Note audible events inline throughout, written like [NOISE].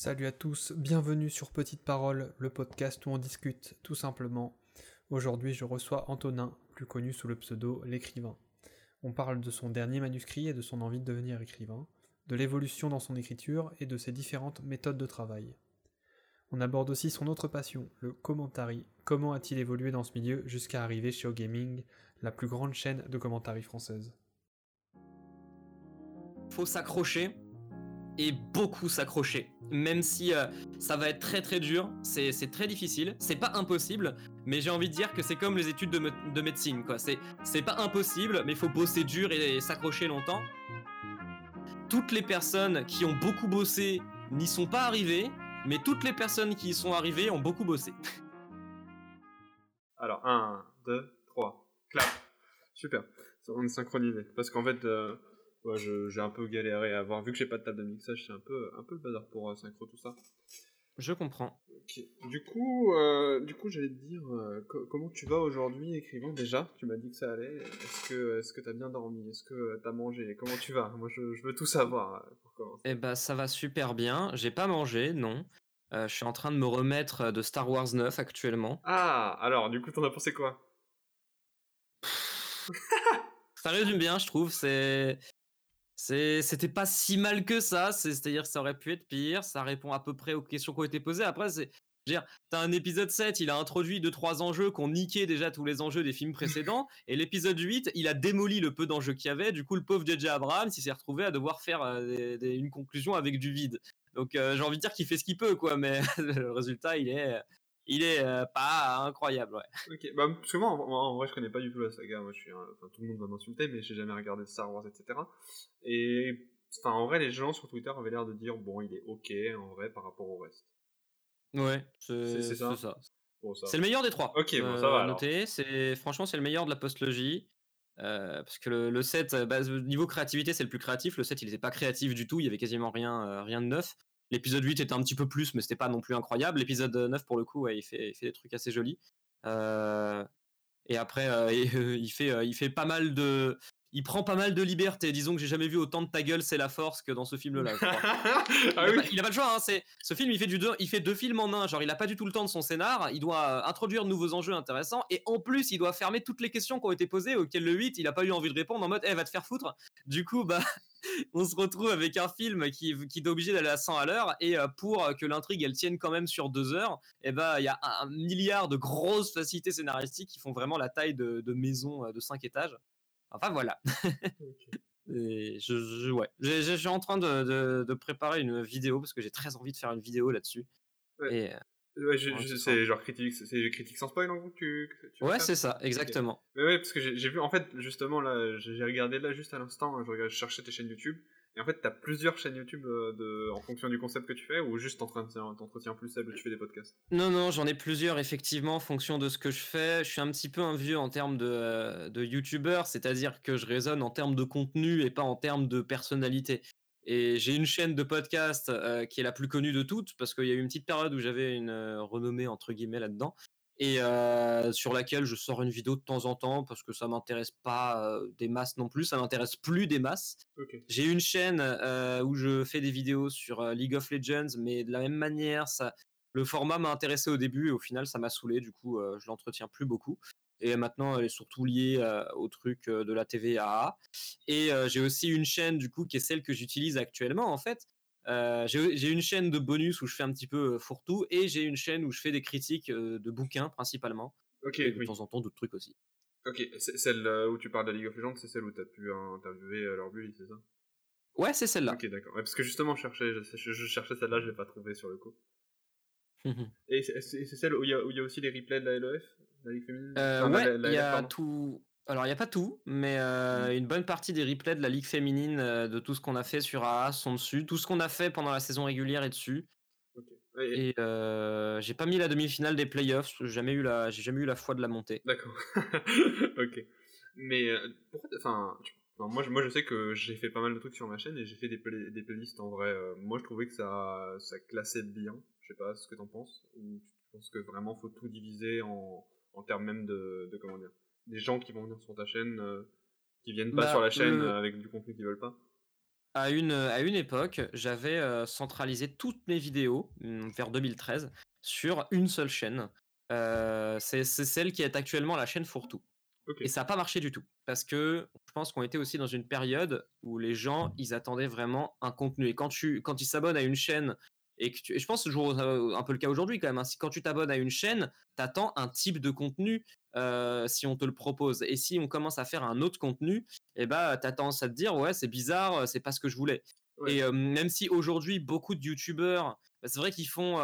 Salut à tous, bienvenue sur Petite Parole, le podcast où on discute tout simplement. Aujourd'hui, je reçois Antonin, plus connu sous le pseudo l'écrivain. On parle de son dernier manuscrit et de son envie de devenir écrivain, de l'évolution dans son écriture et de ses différentes méthodes de travail. On aborde aussi son autre passion, le commentary. Comment a-t-il évolué dans ce milieu jusqu'à arriver chez OGaming, la plus grande chaîne de commentary française? Faut s'accrocher et beaucoup s'accrocher. Même si euh, ça va être très très dur, c'est très difficile, c'est pas impossible, mais j'ai envie de dire que c'est comme les études de, médecine, quoi. C'est pas impossible, mais il faut bosser dur et, s'accrocher longtemps. Toutes les personnes qui ont beaucoup bossé n'y sont pas arrivées, mais toutes les personnes qui y sont arrivées ont beaucoup bossé. [LAUGHS] Alors, 1, 2, 3, clap. Super, on est synchronisé. Parce qu'en fait, euh, j'ai un peu galéré à avoir. Vu que j'ai pas de table de mixage, c'est un peu, un peu le bazar pour euh, synchro tout ça. Je comprends. Du coup, euh, du coup, j'allais te dire euh, comment tu vas aujourd'hui, écrivant? Déjà. Tu m'as dit que ça allait. Est-ce que, est-ce que t'as bien dormi? Est-ce que t'as mangé? Comment tu vas? Moi, je, veux tout savoir. Pour Eh bah, ça va super bien. J'ai pas mangé, non. je suis en train de me remettre de Star Wars 9 actuellement. Ah, alors, du coup, t'en as pensé quoi? Ça résume bien, je trouve. C'est c'était pas si mal que ça, c'est-à-dire que ça aurait pu être pire, ça répond à peu près aux questions qui ont été posées. Après, c'est, t'as un épisode 7, il a introduit deux trois enjeux qui ont niqué déjà tous les enjeux des films précédents, [LAUGHS] et l'épisode 8, il a démoli le peu d'enjeux qu'il y avait. Du coup, le pauvre JJ Abrams, il s'est retrouvé à devoir faire euh, une conclusion avec du vide. Donc, euh, j'ai envie de dire qu'il fait ce qu'il peut, quoi, mais [LAUGHS] le résultat, il est, il est euh, pas incroyable, ouais. [LAUGHS] Ok, bah, parce que moi, en, vrai, je connais pas du tout la saga. Moi, je suis, enfin, tout le monde va m'insulter, mais j'ai jamais regardé Star Wars, etc. Et, enfin, en vrai, les gens sur Twitter avaient l'air de dire, bon, il est ok, en vrai, par rapport au reste. Ouais, c'est ça. C'est le meilleur des trois. Ok, bon, ça va. Euh, noter, c'est franchement, c'est le meilleur de la postlogie. Euh, parce que le, le 7, bah, niveau créativité, c'est le plus créatif. Le 7, il était pas créatif du tout. Il y avait quasiment rien, rien de neuf. L'épisode 8 était un petit peu plus, mais c'était pas non plus incroyable. L'épisode 9, pour le coup, il, fait, il des trucs assez jolis. Euh, et après, euh, [LAUGHS] fait, il fait pas mal de, il prend pas mal de liberté. Disons que j'ai jamais vu autant de ta gueule, c'est la force que dans ce film-là. [LAUGHS] ah il, oui. a pas, le choix. Hein, c'est ce film, il fait du deux, il fait deux films en un. Genre, il a pas du tout le temps de son scénar. Il doit introduire de nouveaux enjeux intéressants et en plus, il doit fermer toutes les questions qui ont été posées auxquelles le 8, il a pas eu envie de répondre en mode, eh, va te faire foutre. Du coup, bah, [LAUGHS] on se retrouve avec un film qui, qui est obligé d'aller à 100 à l'heure et euh, pour que l'intrigue elle tienne quand même sur deux heures, et eh bah, il y a un, milliard de grosses facilités scénaristiques qui font vraiment la taille de, de maisons euh, de 5 étages. Enfin voilà. [LAUGHS] je, je, ouais. je, suis en train de, de, préparer une vidéo parce que j'ai très envie de faire une vidéo là-dessus. Ouais. Et, euh, c'est genre critique, c'est critique sans spoil en gros tu, tu Ouais, c'est ça, exactement. Ouais, parce que j'ai vu en fait justement là, j'ai regardé là juste à l'instant, je, je cherchais tes chaînes YouTube et en fait, tu as plusieurs chaînes YouTube euh, en fonction du concept que tu fais ou juste t'entretiens plus celle où tu fais des podcasts? Non, non, j'en ai plusieurs effectivement en fonction de ce que je fais. Je suis un petit peu un vieux en termes de, euh, de c'est-à-dire que je raisonne en termes de contenu et pas en termes de personnalité. Et j'ai une chaîne de podcast euh, qui est la plus connue de toutes parce qu'il y a eu une petite période où j'avais une renommée entre guillemets là-dedans et sur laquelle je sors une vidéo de temps en temps parce que ça m'intéresse pas des masses non plus, ça m'intéresse plus des masses. J'ai une chaîne où je fais des vidéos sur League of Legends, mais de la même manière, ça, le format m'a intéressé au début et au final ça m'a saoulé, du coup je l'entretiens plus beaucoup. Et maintenant elle est surtout liée au truc de la TVA. Et j'ai aussi une chaîne du coup qui est celle que j'utilise actuellement en fait, euh, j'ai une chaîne de bonus où je fais un petit peu euh, fourre-tout et j'ai une chaîne où je fais des critiques euh, de bouquins principalement. Ok. Et de temps en temps d'autres trucs aussi. Ok, celle où tu parles de League of Legends, c'est celle où tu as pu interviewer leur bully, c'est ça? Ouais, c'est celle-là. Ok, d'accord. parce que justement, je cherchais, je, cherchais celle-là, je l'ai pas trouvée sur le coup. [LAUGHS] et c'est celle où il y, a, aussi les replays de la LEF la Ligue féminine? Ouais, il y a tout. Alors, il n'y a pas tout, mais euh, mmh. une bonne partie des replays de la Ligue féminine, euh, de tout ce qu'on a fait sur AA sont dessus. Tout ce qu'on a fait pendant la saison régulière est dessus. Et, euh, j'ai pas mis la demi-finale des playoffs, j'ai jamais eu la, jamais eu la foi de la montée. D'accord. [LAUGHS] ok. Mais pourquoi, enfin, moi, je, moi je sais que j'ai fait pas mal de trucs sur ma chaîne et j'ai fait des, des playlists en vrai. moi je trouvais que ça, ça classait bien. Je sais pas ce que t'en penses. Ou tu penses que vraiment faut tout diviser en, en termes même de, de comment dire des gens qui vont venir sur ta chaîne, euh, qui viennent pas bah, sur la chaîne avec du contenu qu'ils veulent pas à une, à une époque, j'avais centralisé toutes mes vidéos, mmh, vers 2013, sur une seule chaîne. c'est celle qui est actuellement la chaîne Fourtou. Et ça n'a pas marché du tout. Parce que je pense qu'on était aussi dans une période où les gens, ils attendaient vraiment un contenu. Et quand, tu, quand ils s'abonnent à une chaîne, et, que je pense toujours un peu le cas aujourd'hui quand même, hein, quand tu t'abonnes à une chaîne, tu attends un type de contenu si on te le propose. Et si on commence à faire un autre contenu, eh ben, tu as tendance à te dire, ouais, c'est bizarre, c'est pas ce que je voulais. Et même si aujourd'hui, beaucoup de youtubeurs, bah, c'est vrai qu'ils font,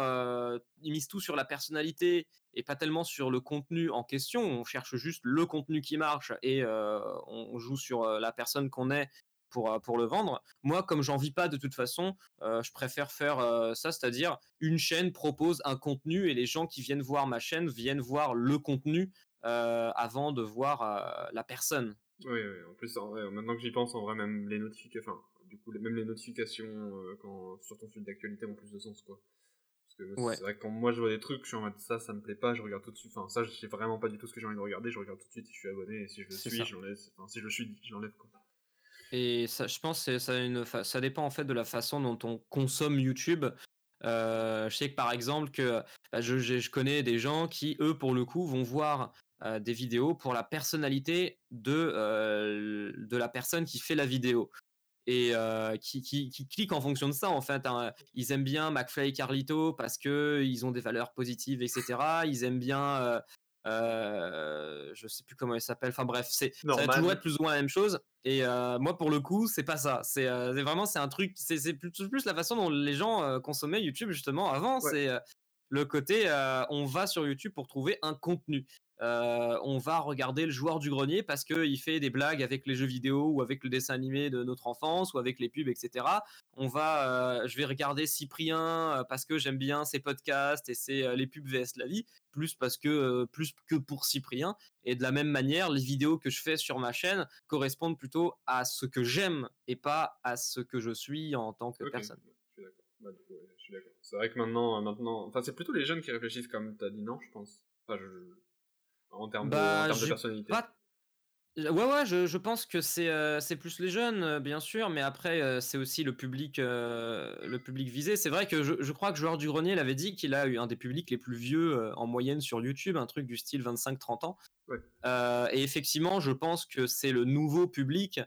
ils misent tout sur la personnalité et pas tellement sur le contenu en question. On cherche juste le contenu qui marche et on joue sur la personne qu'on est pour, pour le vendre. Moi, comme j'en vis pas de toute façon, je préfère faire ça, c'est-à-dire une chaîne propose un contenu et les gens qui viennent voir ma chaîne viennent voir le contenu avant de voir la personne. Oui, oui, en plus, maintenant que j'y pense, en vrai, même les notifications, du coup, même les notifications quand, sur ton fil d'actualité ont plus de sens, quoi. Parce que c'est vrai que quand moi je vois des trucs, je suis en mode ça, ça me plaît pas, je regarde tout de suite. Enfin, ça, je sais vraiment pas du tout ce que j'ai envie de regarder, je regarde tout de suite si je suis abonné, et si je le suis, je l'enlève. Enfin, si je le suis, je l'enlève, quoi. Et ça, je pense que ça, une ça dépend en fait de la façon dont on consomme YouTube. Euh, je sais que par exemple que bah, je, je, connais des gens qui eux pour le coup vont voir euh, des vidéos pour la personnalité de euh, de la personne qui fait la vidéo et qui, qui, qui, cliquent en fonction de ça en fait. Hein. Ils aiment bien McFly et Carlito parce que ils ont des valeurs positives, etc. Ils aiment bien, euh, je sais plus comment il s'appelle. Enfin bref, c'est ça va toujours être plus ou moins la même chose. Et moi pour le coup, c'est pas ça. C'est vraiment c'est un truc. C'est plus, plus la façon dont les gens consommaient YouTube justement avant. C'est le côté on va sur YouTube pour trouver un contenu. Euh, on va regarder le joueur du grenier parce qu'il fait des blagues avec les jeux vidéo ou avec le dessin animé de notre enfance ou avec les pubs, etc. On va, euh, je vais regarder Cyprien euh, parce que j'aime bien ses podcasts et c'est les pubs VS la vie, plus parce que plus que pour Cyprien. Et de la même manière, les vidéos que je fais sur ma chaîne correspondent plutôt à ce que j'aime et pas à ce que je suis en tant que personne. Bah, je suis d'accord. C'est vrai que maintenant, maintenant, enfin, c'est plutôt les jeunes qui réfléchissent comme tu as dit non, je pense. Enfin, je, en termes, de, bah, personnalité Ouais, ouais, je, pense que c'est euh, plus les jeunes, euh, bien sûr, mais après, euh, c'est aussi le public, le public visé. C'est vrai que je, crois que Joueur du Grenier l'avait dit qu'il a eu un des publics les plus vieux en moyenne sur YouTube, un truc du style 25-30 ans. et effectivement, je pense que c'est le nouveau public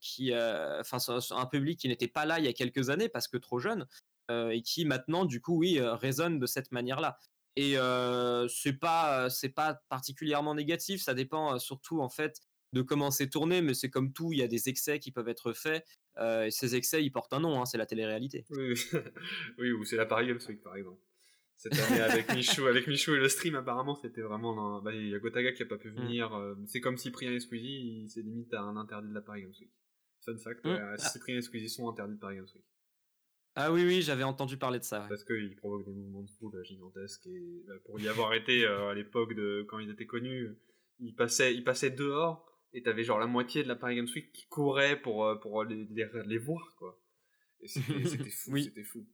qui, enfin, un public qui n'était pas là il y a quelques années parce que trop jeune, et qui maintenant, du coup, oui, résonne de cette manière-là. Et c'est pas c'est pas particulièrement négatif. Ça dépend surtout en fait de comment c'est tourné, mais c'est comme tout, il y a des excès qui peuvent être faits. et ces excès, ils portent un nom, hein, c'est la télé-réalité. Oui, oui, [LAUGHS] ou c'est la Paris Games Week par exemple. Cette année avec Michou, [LAUGHS] avec Michou et le stream, apparemment, c'était vraiment. Bah, il y a Gotaga qui a pas pu mmh. venir. c'est comme Cyprien et Squeezie, c'est limite à un interdit de la Paris Games Week. Fun fact, mmh. Cyprien et Squeezie sont interdits de Paris Games Week. Ah oui, oui, j'avais entendu parler de ça. Parce qu'il provoque des mouvements de foule gigantesques. Et bah, pour y avoir été euh, à l'époque de quand ils étaient connus, ils passaient, ils passaient dehors et t'avais genre la moitié de la Paris Games Week qui courait pour, euh, pour les, les, voir, quoi. Et [LAUGHS] c'était fou, oui. c'était fou.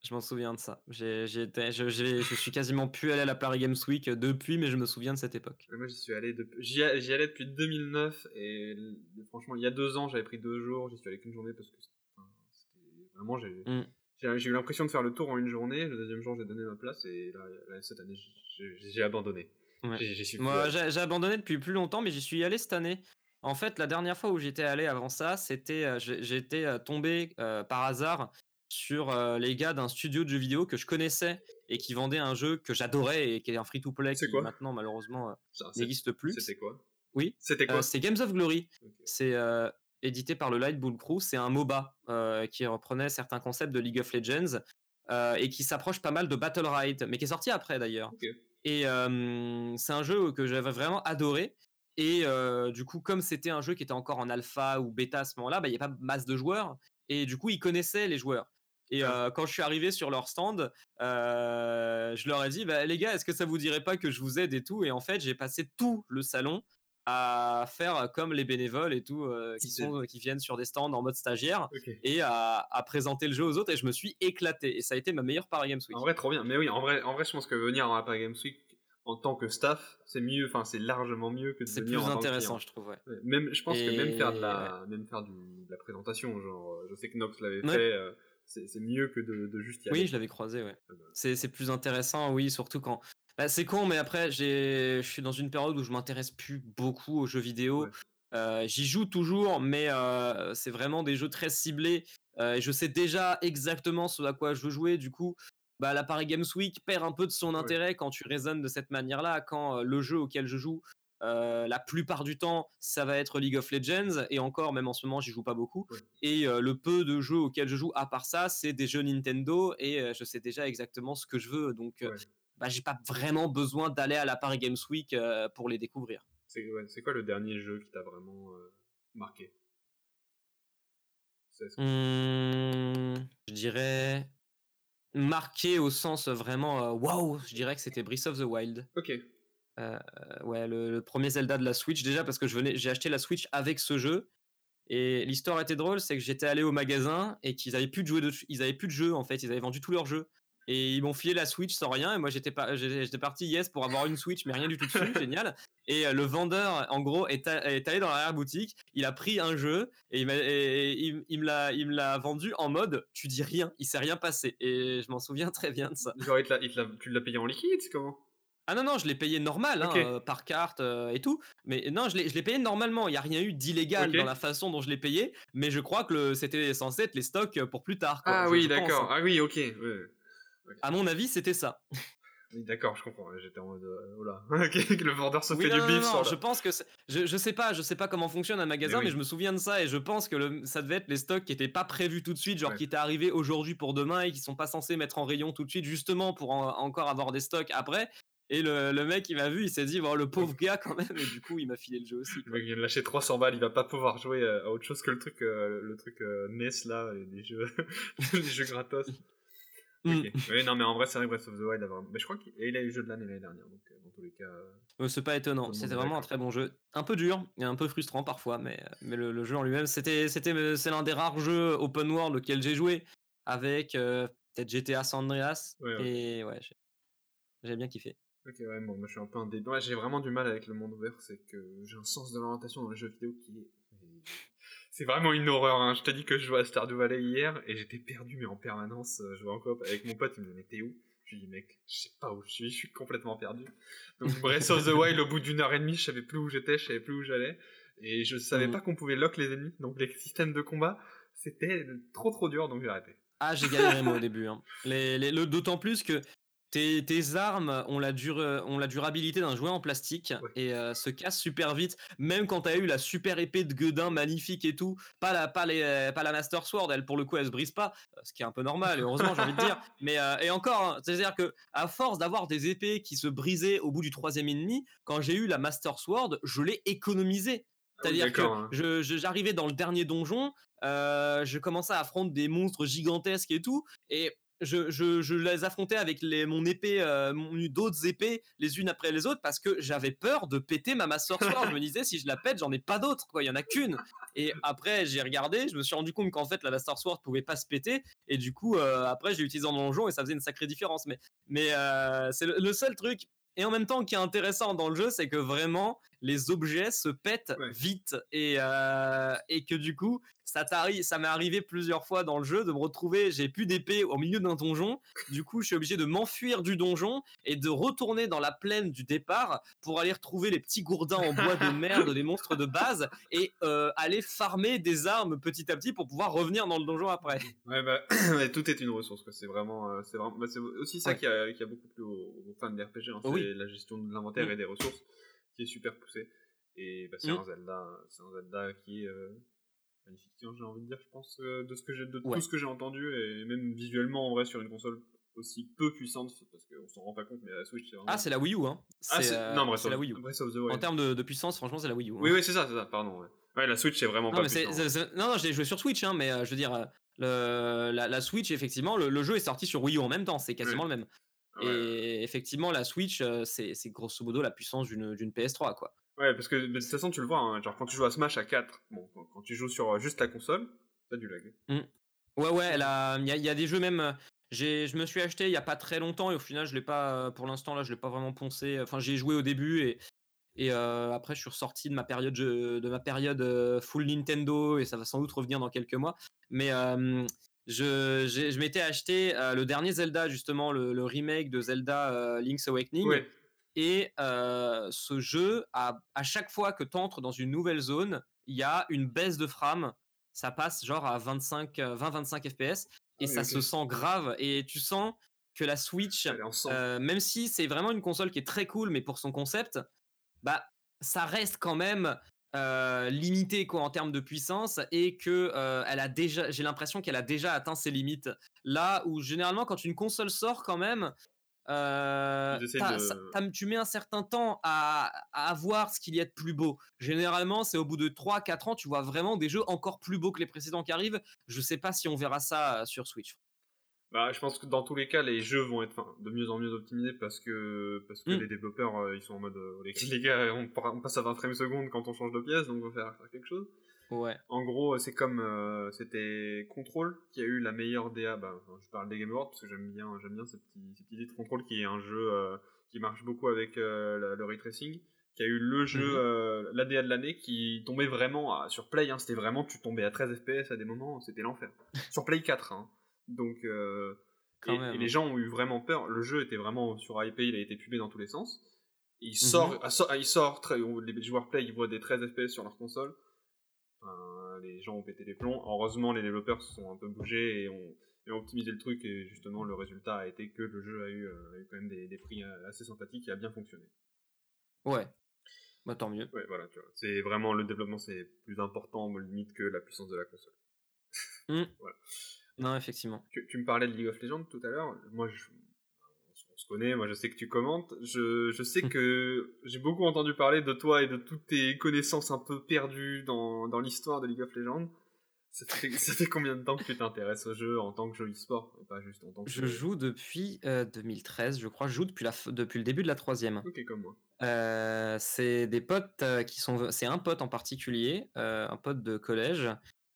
Je m'en souviens de ça. J'ai, été, je, je, suis quasiment plus allé à la Paris Games Week depuis, mais je me souviens de cette époque. Moi, j'y suis allé, depuis, j'y, allais depuis 2009 et franchement, il y a deux ans, j'avais pris deux jours. J'y suis allé qu'une journée parce que Vraiment, mm. j'ai eu l'impression de faire le tour en une journée. Le deuxième jour, j'ai donné ma place et là, cette année, j'ai abandonné. Moi, j'ai abandonné depuis plus longtemps, mais j'y suis allé cette année. En fait, la dernière fois où j'étais allé avant ça, c'était euh, j'étais euh, tombé euh, par hasard sur les gars d'un studio de jeux vidéo que je connaissais et qui vendait un jeu que j'adorais et qui est un free-to-play qui maintenant malheureusement n'existe plus. C'était quoi? Oui. C'était quoi? C'est Games of Glory. C'est édité par le Light Bull Crew. C'est un MOBA euh, qui reprenait certains concepts de League of Legends euh, et qui s'approche pas mal de Battle Ride, mais qui est sorti après d'ailleurs. Et euh, c'est un jeu que j'avais vraiment adoré. Et du coup, comme c'était un jeu qui était encore en alpha ou bêta à ce moment-là, bah, il n'y a pas masse de joueurs. Et du coup, ils connaissaient les joueurs. Et ah. quand je suis arrivé sur leur stand, je leur ai dit, bah, les gars, est-ce que ça vous dirait pas que je vous aide et tout? Et en fait, j'ai passé tout le salon à faire comme les bénévoles et tout euh, qui sont qui viennent sur des stands en mode stagiaire et à, présenter le jeu aux autres et je me suis éclaté et ça a été ma meilleure Paris Games Week. En vrai trop bien. Mais oui, en vrai en vrai je pense que venir à Paris Games Week en tant que staff, c'est mieux, enfin c'est largement mieux que de C'est venir plus en tant que intéressant, client. je trouve. Ouais. Ouais, Même, je pense que même faire de Et- la, même faire du, de la présentation, genre, euh, je sais que Nox l'avait Ouais. fait, euh, c'est c'est mieux que de, de juste y aller. Oui, je l'avais croisé, ouais. Ah bah. C'est c'est plus intéressant, oui, surtout quand. Bah, c'est con, mais après, je suis dans une période où je m'intéresse plus beaucoup aux jeux vidéo. Ouais. Euh, J'y joue toujours, mais euh, c'est vraiment des jeux très ciblés. euh, et je sais déjà exactement ce à quoi je veux jouer. Du coup, bah, la Paris Games Week perd un peu de son Ouais. intérêt quand tu raisonnes de cette manière-là. Quand le jeu auquel je joue, la plupart du temps, ça va être League of Legends. Et encore, même en ce moment, j'y joue pas beaucoup. Ouais. Et le peu de jeux auxquels je joue, à part ça, c'est des jeux Nintendo. Et je sais déjà exactement ce que je veux. Donc. Bah, j'ai pas vraiment besoin d'aller à la Paris Games Week euh, pour les découvrir. C'est ouais, quoi le dernier jeu qui t'a vraiment euh, marqué? Mmh, je dirais marqué au sens vraiment euh, waouh. je dirais que c'était Breath of the Wild. Ok. Euh, ouais, le, le premier Zelda de la Switch déjà parce que je venais, j'ai acheté la Switch avec ce jeu. Et l'histoire était drôle, c'est que j'étais allé au magasin et qu'ils avaient plus de jouets de, ils avaient plus de jeux en fait, ils avaient vendu tous leurs jeux. Et ils m'ont filé la Switch sans rien et moi j'étais parti yes pour avoir une Switch mais rien du tout dessus, [LAUGHS] génial. Et euh, le vendeur en gros est, a- est allé dans l'arrière boutique, il a pris un jeu et il m'a- et- et il- il me l'a, il me l'a vendu en mode tu dis rien, il s'est rien passé. Et je m'en souviens très bien de ça. Genre, il te il te tu l'as payé en liquide, comment? Ah non, non, je l'ai payé normal, hein, euh, par carte euh, et tout. Mais non, je l'ai payé normalement. Il n'y a rien eu d'illégal dans la façon dont je l'ai payé. Mais je crois que c'était censé être les stocks pour plus tard. quoi. Ah Je- oui, d'accord. hein. Ah oui, ok. ouais. À mon avis, c'était ça. Oui, d'accord, je comprends. J'étais en mode. euh, oh là. [LAUGHS] Ok, que le vendeur se Oui, fait non, du non, bif non, sur je pense que je, je sais pas, je sais pas comment fonctionne un magasin, Mais mais, oui. je me souviens de ça et je pense que le- ça devait être les stocks qui étaient pas prévus tout de suite, genre Ouais. qui étaient arrivés aujourd'hui pour demain et qui sont pas censés mettre en rayon tout de suite, justement pour en- encore avoir des stocks après. Et le, le mec, il m'a vu, il s'est dit, bon, le pauvre [LAUGHS] gars quand même, et du coup, il m'a filé le jeu aussi. Mec vient de lâcher 300 balles, il va pas pouvoir jouer euh, à autre chose que le truc, euh, le truc euh, NES là, et des jeux, [LAUGHS] des jeux gratos. Mm. Oui, non, mais en vrai, c'est vrai Breath of the Wild a vraiment. Mais je crois qu'il a eu le jeu de l'année l'année dernière, donc euh, dans tous les cas. euh, c'est pas étonnant, c'était vraiment un très bon jeu. Un peu dur et un peu frustrant parfois, mais, mais le, le jeu en lui-même, c'était, c'était, euh, c'est l'un des rares jeux open world auquel j'ai joué avec euh, peut-être GTA San Andreas. Ouais, ouais. Et ouais, j'ai, j'ai bien kiffé. Ok, ouais, bon, moi je suis un peu un dé... ouais, j'ai vraiment du mal avec le monde ouvert, c'est que j'ai un sens de l'orientation dans les jeux vidéo qui est. C'est vraiment une horreur, hein. Je t'ai dit que je jouais à Stardew Valley hier et j'étais perdu, mais en permanence. euh, Je jouais en coop avec mon pote, il me disait, mais t'es où? Je lui dis, mec, je sais pas où je suis, je suis complètement perdu. Donc, [LAUGHS] Breath of the Wild, au bout d'une heure et demie, je savais plus où j'étais, je savais plus où j'allais. Et je savais Mhm. pas qu'on pouvait lock les ennemis, donc les systèmes de combat, c'était trop trop dur, donc j'ai arrêté. Ah, j'ai galéré moi au début. hein. Les, les- le- d'autant plus que tes, tes armes ont la, dure, ont la durabilité d'un jouet en plastique Ouais. et euh, se cassent super vite. Même quand t'as eu la super épée de Guedin magnifique et tout, pas la, pas, les, pas la Master Sword, elle pour le coup elle se brise pas, euh, ce qui est un peu normal et heureusement j'ai envie de dire. [LAUGHS] Mais euh, et encore, hein, c'est-à-dire que à force d'avoir des épées qui se brisaient au bout du troisième ennemi, quand j'ai eu la Master Sword, je l'ai économisée. C'est-à-dire que hein. je- je- j'arrivais dans le dernier donjon, euh, je commençais à affronter des monstres gigantesques et tout, et je, je- je les affrontais avec les, mon épée, euh, d'autres épées les unes après les autres parce que j'avais peur de péter ma Master Sword. [LAUGHS] je me disais si je la pète, j'en ai pas d'autres, quoi. Il y en a qu'une. Et après j'ai regardé, je me suis rendu compte qu'en fait la Master Sword pouvait pas se péter, et du coup euh, après j'ai utilisé en donjon et ça faisait une sacrée différence. Mais, mais euh, c'est le, le seul truc. Et en même temps, qui est intéressant dans le jeu, c'est que vraiment, les objets se pètent Ouais. vite et, euh, et que du coup, ça t'arrive, ça m'est arrivé plusieurs fois dans le jeu de me retrouver, j'ai plus d'épée au milieu d'un donjon. Du coup, je suis obligé de m'enfuir du donjon et de retourner dans la plaine du départ pour aller retrouver les petits gourdins en bois de [LAUGHS] merde, des monstres de base et euh, aller farmer des armes petit à petit pour pouvoir revenir dans le donjon après. Ouais, bah, [CLEARS THROAT] tout est une ressource, quoi. C'est vraiment, euh, c'est vraiment, bah, c'est aussi ça Ouais. qui a, qui a beaucoup plu aux, aux fans de RPG, hein. c'est Oui. la gestion de l'inventaire Mm. et des ressources qui est super poussée. Et bah, c'est Mm. un Zelda, c'est un Zelda qui est euh, magnifique, j'ai envie de dire, je pense, euh, de ce que j'ai, de Ouais. tout ce que j'ai entendu et même visuellement en vrai sur une console aussi peu puissante parce qu'on s'en rend pas compte, mais la Switch c'est vraiment. Ah, c'est la Wii U, hein. Ah, C'est, euh, non, c'est of, la Wii U. Wild. En termes de, de puissance, franchement, c'est la Wii U. hein. Oui, oui, c'est ça, c'est ça, pardon. Ouais, ouais la Switch c'est vraiment Non, pas mais non, non, je l'ai joué sur Switch, hein, mais euh, je veux dire, euh, le, la, la Switch, effectivement, le, le jeu est sorti sur Wii U en même temps, c'est quasiment le même. Et effectivement, la Switch, c'est, grosso modo la puissance d'une PS3, quoi. Ouais, parce que de toute façon, tu le vois, hein, genre quand tu joues à Smash à 4, bon, quand, tu joues sur euh, juste la console, t'as du lag. Ouais, ouais, a- il y, a, il y a des jeux même. euh, je me suis acheté il y a pas très longtemps et au final je l'ai pas, pour l'instant là je l'ai pas vraiment poncé. Enfin j'ai joué au début et et après je suis ressorti de ma période de ma période full Nintendo et ça va sans doute revenir dans quelques mois. Mais je, je m'étais acheté le dernier Zelda justement le, remake de Zelda Link's Awakening. Et ce jeu, à, à chaque fois que tu entres dans une nouvelle zone, il y a une baisse de frame. Ça passe genre à 25, 20-25 FPS et ça se sent grave. Et tu sens que la Switch, euh, même si c'est vraiment une console qui est très cool, mais pour son concept, bah ça reste quand même euh, limité quoi en termes de puissance et que euh, elle a déjà, j'ai l'impression qu'elle a déjà atteint ses limites. Là où généralement quand une console sort quand même, euh, tu mets un certain temps à, à voir ce qu'il y a de plus beau. Généralement, c'est au bout de 3-4 ans, tu vois vraiment des jeux encore plus beaux que les précédents qui arrivent. Je sais pas si on verra ça euh, sur Switch. Bah, je pense que dans tous les cas, les jeux vont être de mieux en mieux optimisés parce que, parce que mm. les développeurs, euh, ils sont en mode, [LAUGHS] les, gars, on, passe à 20 frames secondes quand on change de pièce, donc on va faire quelque chose. Ouais. En gros, c'est comme euh, c'était Control qui a eu la meilleure DA. Bah, je parle des Game Awards parce que j'aime bien, j'aime bien ce petit, ce petit Control qui est un jeu euh, qui marche beaucoup avec euh, le ray tracing. Qui a eu le jeu, mhm. la DA de l'année qui tombait vraiment sur Play. Hein, c'était vraiment, tu tombais à 13 FPS à des moments, c'était l'enfer. [LAUGHS] sur Play 4. Hein. Donc, et, les gens ont eu vraiment peur. Le jeu était vraiment sur IP, il a été pubé dans tous les sens. Il sort, mhm. il sort, les joueurs Play ils voient des 13 FPS sur leur console les gens ont pété les plombs. Heureusement, les développeurs se sont un peu bougés et ont, optimisé le truc. Et justement, le résultat a été que le jeu a eu, euh, quand même des, prix euh, assez sympathiques et a bien fonctionné. Ouais. Bah, tant mieux. Ouais, voilà, tu vois. C'est vraiment le développement, c'est plus important, limite, que la puissance de la console. Mmh. [LAUGHS] Non, effectivement. Tu, tu, me parlais de League of Legends tout à l'heure. Moi, je, connais, moi je sais que tu commentes. Je, je sais que j'ai beaucoup entendu parler de toi et de toutes tes connaissances un peu perdues dans, dans l'histoire de League of Legends. Ça fait, [LAUGHS] ça fait, combien de temps que tu t'intéresses au jeu en tant que jeu e-sport pas juste en tant que Je joue depuis 2013, euh, je crois. Je joue depuis, la, depuis le début de la troisième. Ok, comme moi. Euh, c'est des potes euh, qui sont. C'est un pote en particulier, un pote de collège,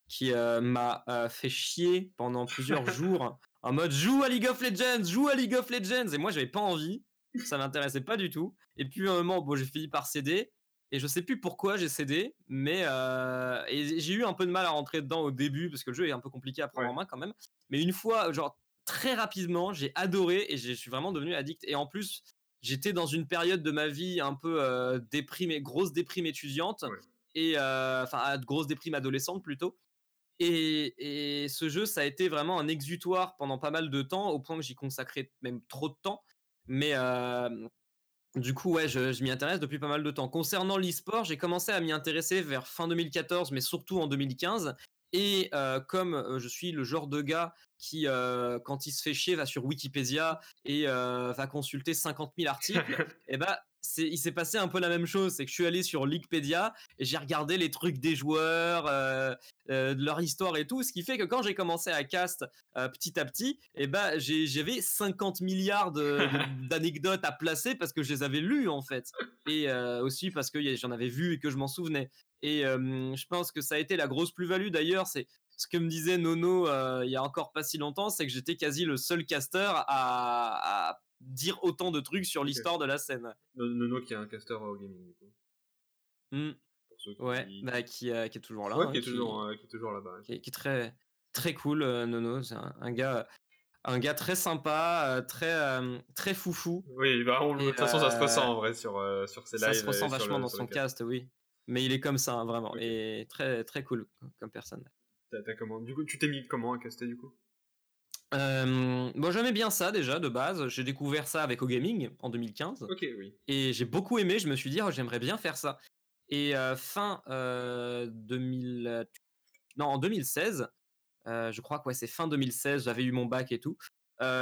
qui m'a fait chier pendant plusieurs [LAUGHS] jours en mode joue à League of Legends, joue à League of Legends. Et moi, j'avais pas envie. Ça m'intéressait pas du tout. Et puis, à un moment, bon, j'ai fini par céder. Et je sais plus pourquoi j'ai cédé, mais euh, j'ai eu un peu de mal à rentrer dedans au début parce que le jeu est un peu compliqué à prendre en main quand même. Mais une fois, genre très rapidement, j'ai adoré et je suis vraiment devenu addict. Et en plus, j'étais dans une période de ma vie un peu euh, déprimée, grosse déprime étudiante et euh, enfin grosse déprime adolescente plutôt. Et, ce jeu, ça a été vraiment un exutoire pendant pas mal de temps, au point que j'y consacrais même trop de temps. Mais du coup, ouais, je, m'y intéresse depuis pas mal de temps. Concernant l'e-sport, j'ai commencé à m'y intéresser vers fin 2014, mais surtout en 2015. Et comme je suis le genre de gars qui, quand il se fait chier, va sur Wikipédia et va consulter 50 000 articles, et [LAUGHS] eh ben il s'est passé un peu la même chose. C'est que je suis allé sur Wikipédia et j'ai regardé les trucs des joueurs, euh, euh, de leur histoire et tout. Ce qui fait que quand j'ai commencé à cast euh, petit à petit, et eh ben, j'avais 50 milliards [LAUGHS] d'anecdotes à placer parce que je les avais lues en fait. Et aussi parce que j'en avais vu et que je m'en souvenais. Et je pense que ça a été la grosse plus-value d'ailleurs. C'est ce que me disait Nono il y a encore pas si longtemps, c'est que j'étais quasi le seul caster à, à dire autant de trucs sur l'histoire de la scène. Nono qui est un caster au gaming du coup. Mmh. ouais, qui... Bah, qui, euh, qui, est toujours là. Ouais, hein, qui, est toujours, euh, qui, est toujours là-bas. Qui, est très, très cool, euh, Nono. C'est un, gars. Un gars très sympa, très très foufou. Oui, bah, de toute façon, ça se ressent en vrai sur, sur ses lives. Ça se ressent vachement dans son cast. oui. Mais il est comme ça, hein, vraiment. Et très très cool comme personne. comment Du coup, tu t'es mis comment à caster du coup? Euh, bon, j'aimais bien ça déjà de base. J'ai découvert ça avec OGaming en 2015. Ok, oui. Et j'ai beaucoup aimé. Je me suis dit, oh, j'aimerais bien faire ça. Et euh, fin 2000, euh, non en 2016, je crois que c'est fin 2016. J'avais eu mon bac et tout.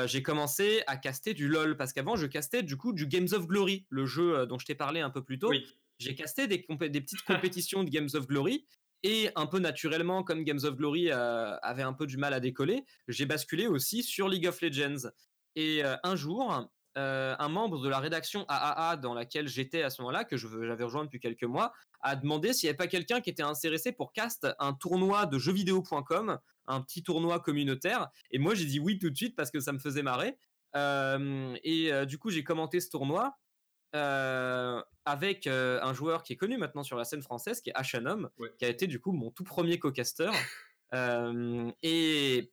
j'ai commencé à caster du LOL parce qu'avant je castais du coup du Games of Glory, le jeu dont je t'ai parlé un peu plus tôt. J'ai casté des, des petites compétitions de Games of Glory et un peu naturellement, comme Games of Glory euh, avait un peu du mal à décoller, j'ai basculé aussi sur League of Legends. Et euh, un jour, euh, un membre de la rédaction AAA dans laquelle j'étais à ce moment-là, que j'avais rejoint depuis quelques mois, a demandé s'il n'y avait pas quelqu'un qui était intéressé pour cast un tournoi de jeuxvideo.com, un petit tournoi communautaire. Et moi, j'ai dit oui tout de suite parce que ça me faisait marrer. et du coup, j'ai commenté ce tournoi. Avec un joueur qui est connu maintenant sur la scène française, qui est Ashanom, qui a été du coup mon tout premier co-caster. [LAUGHS] et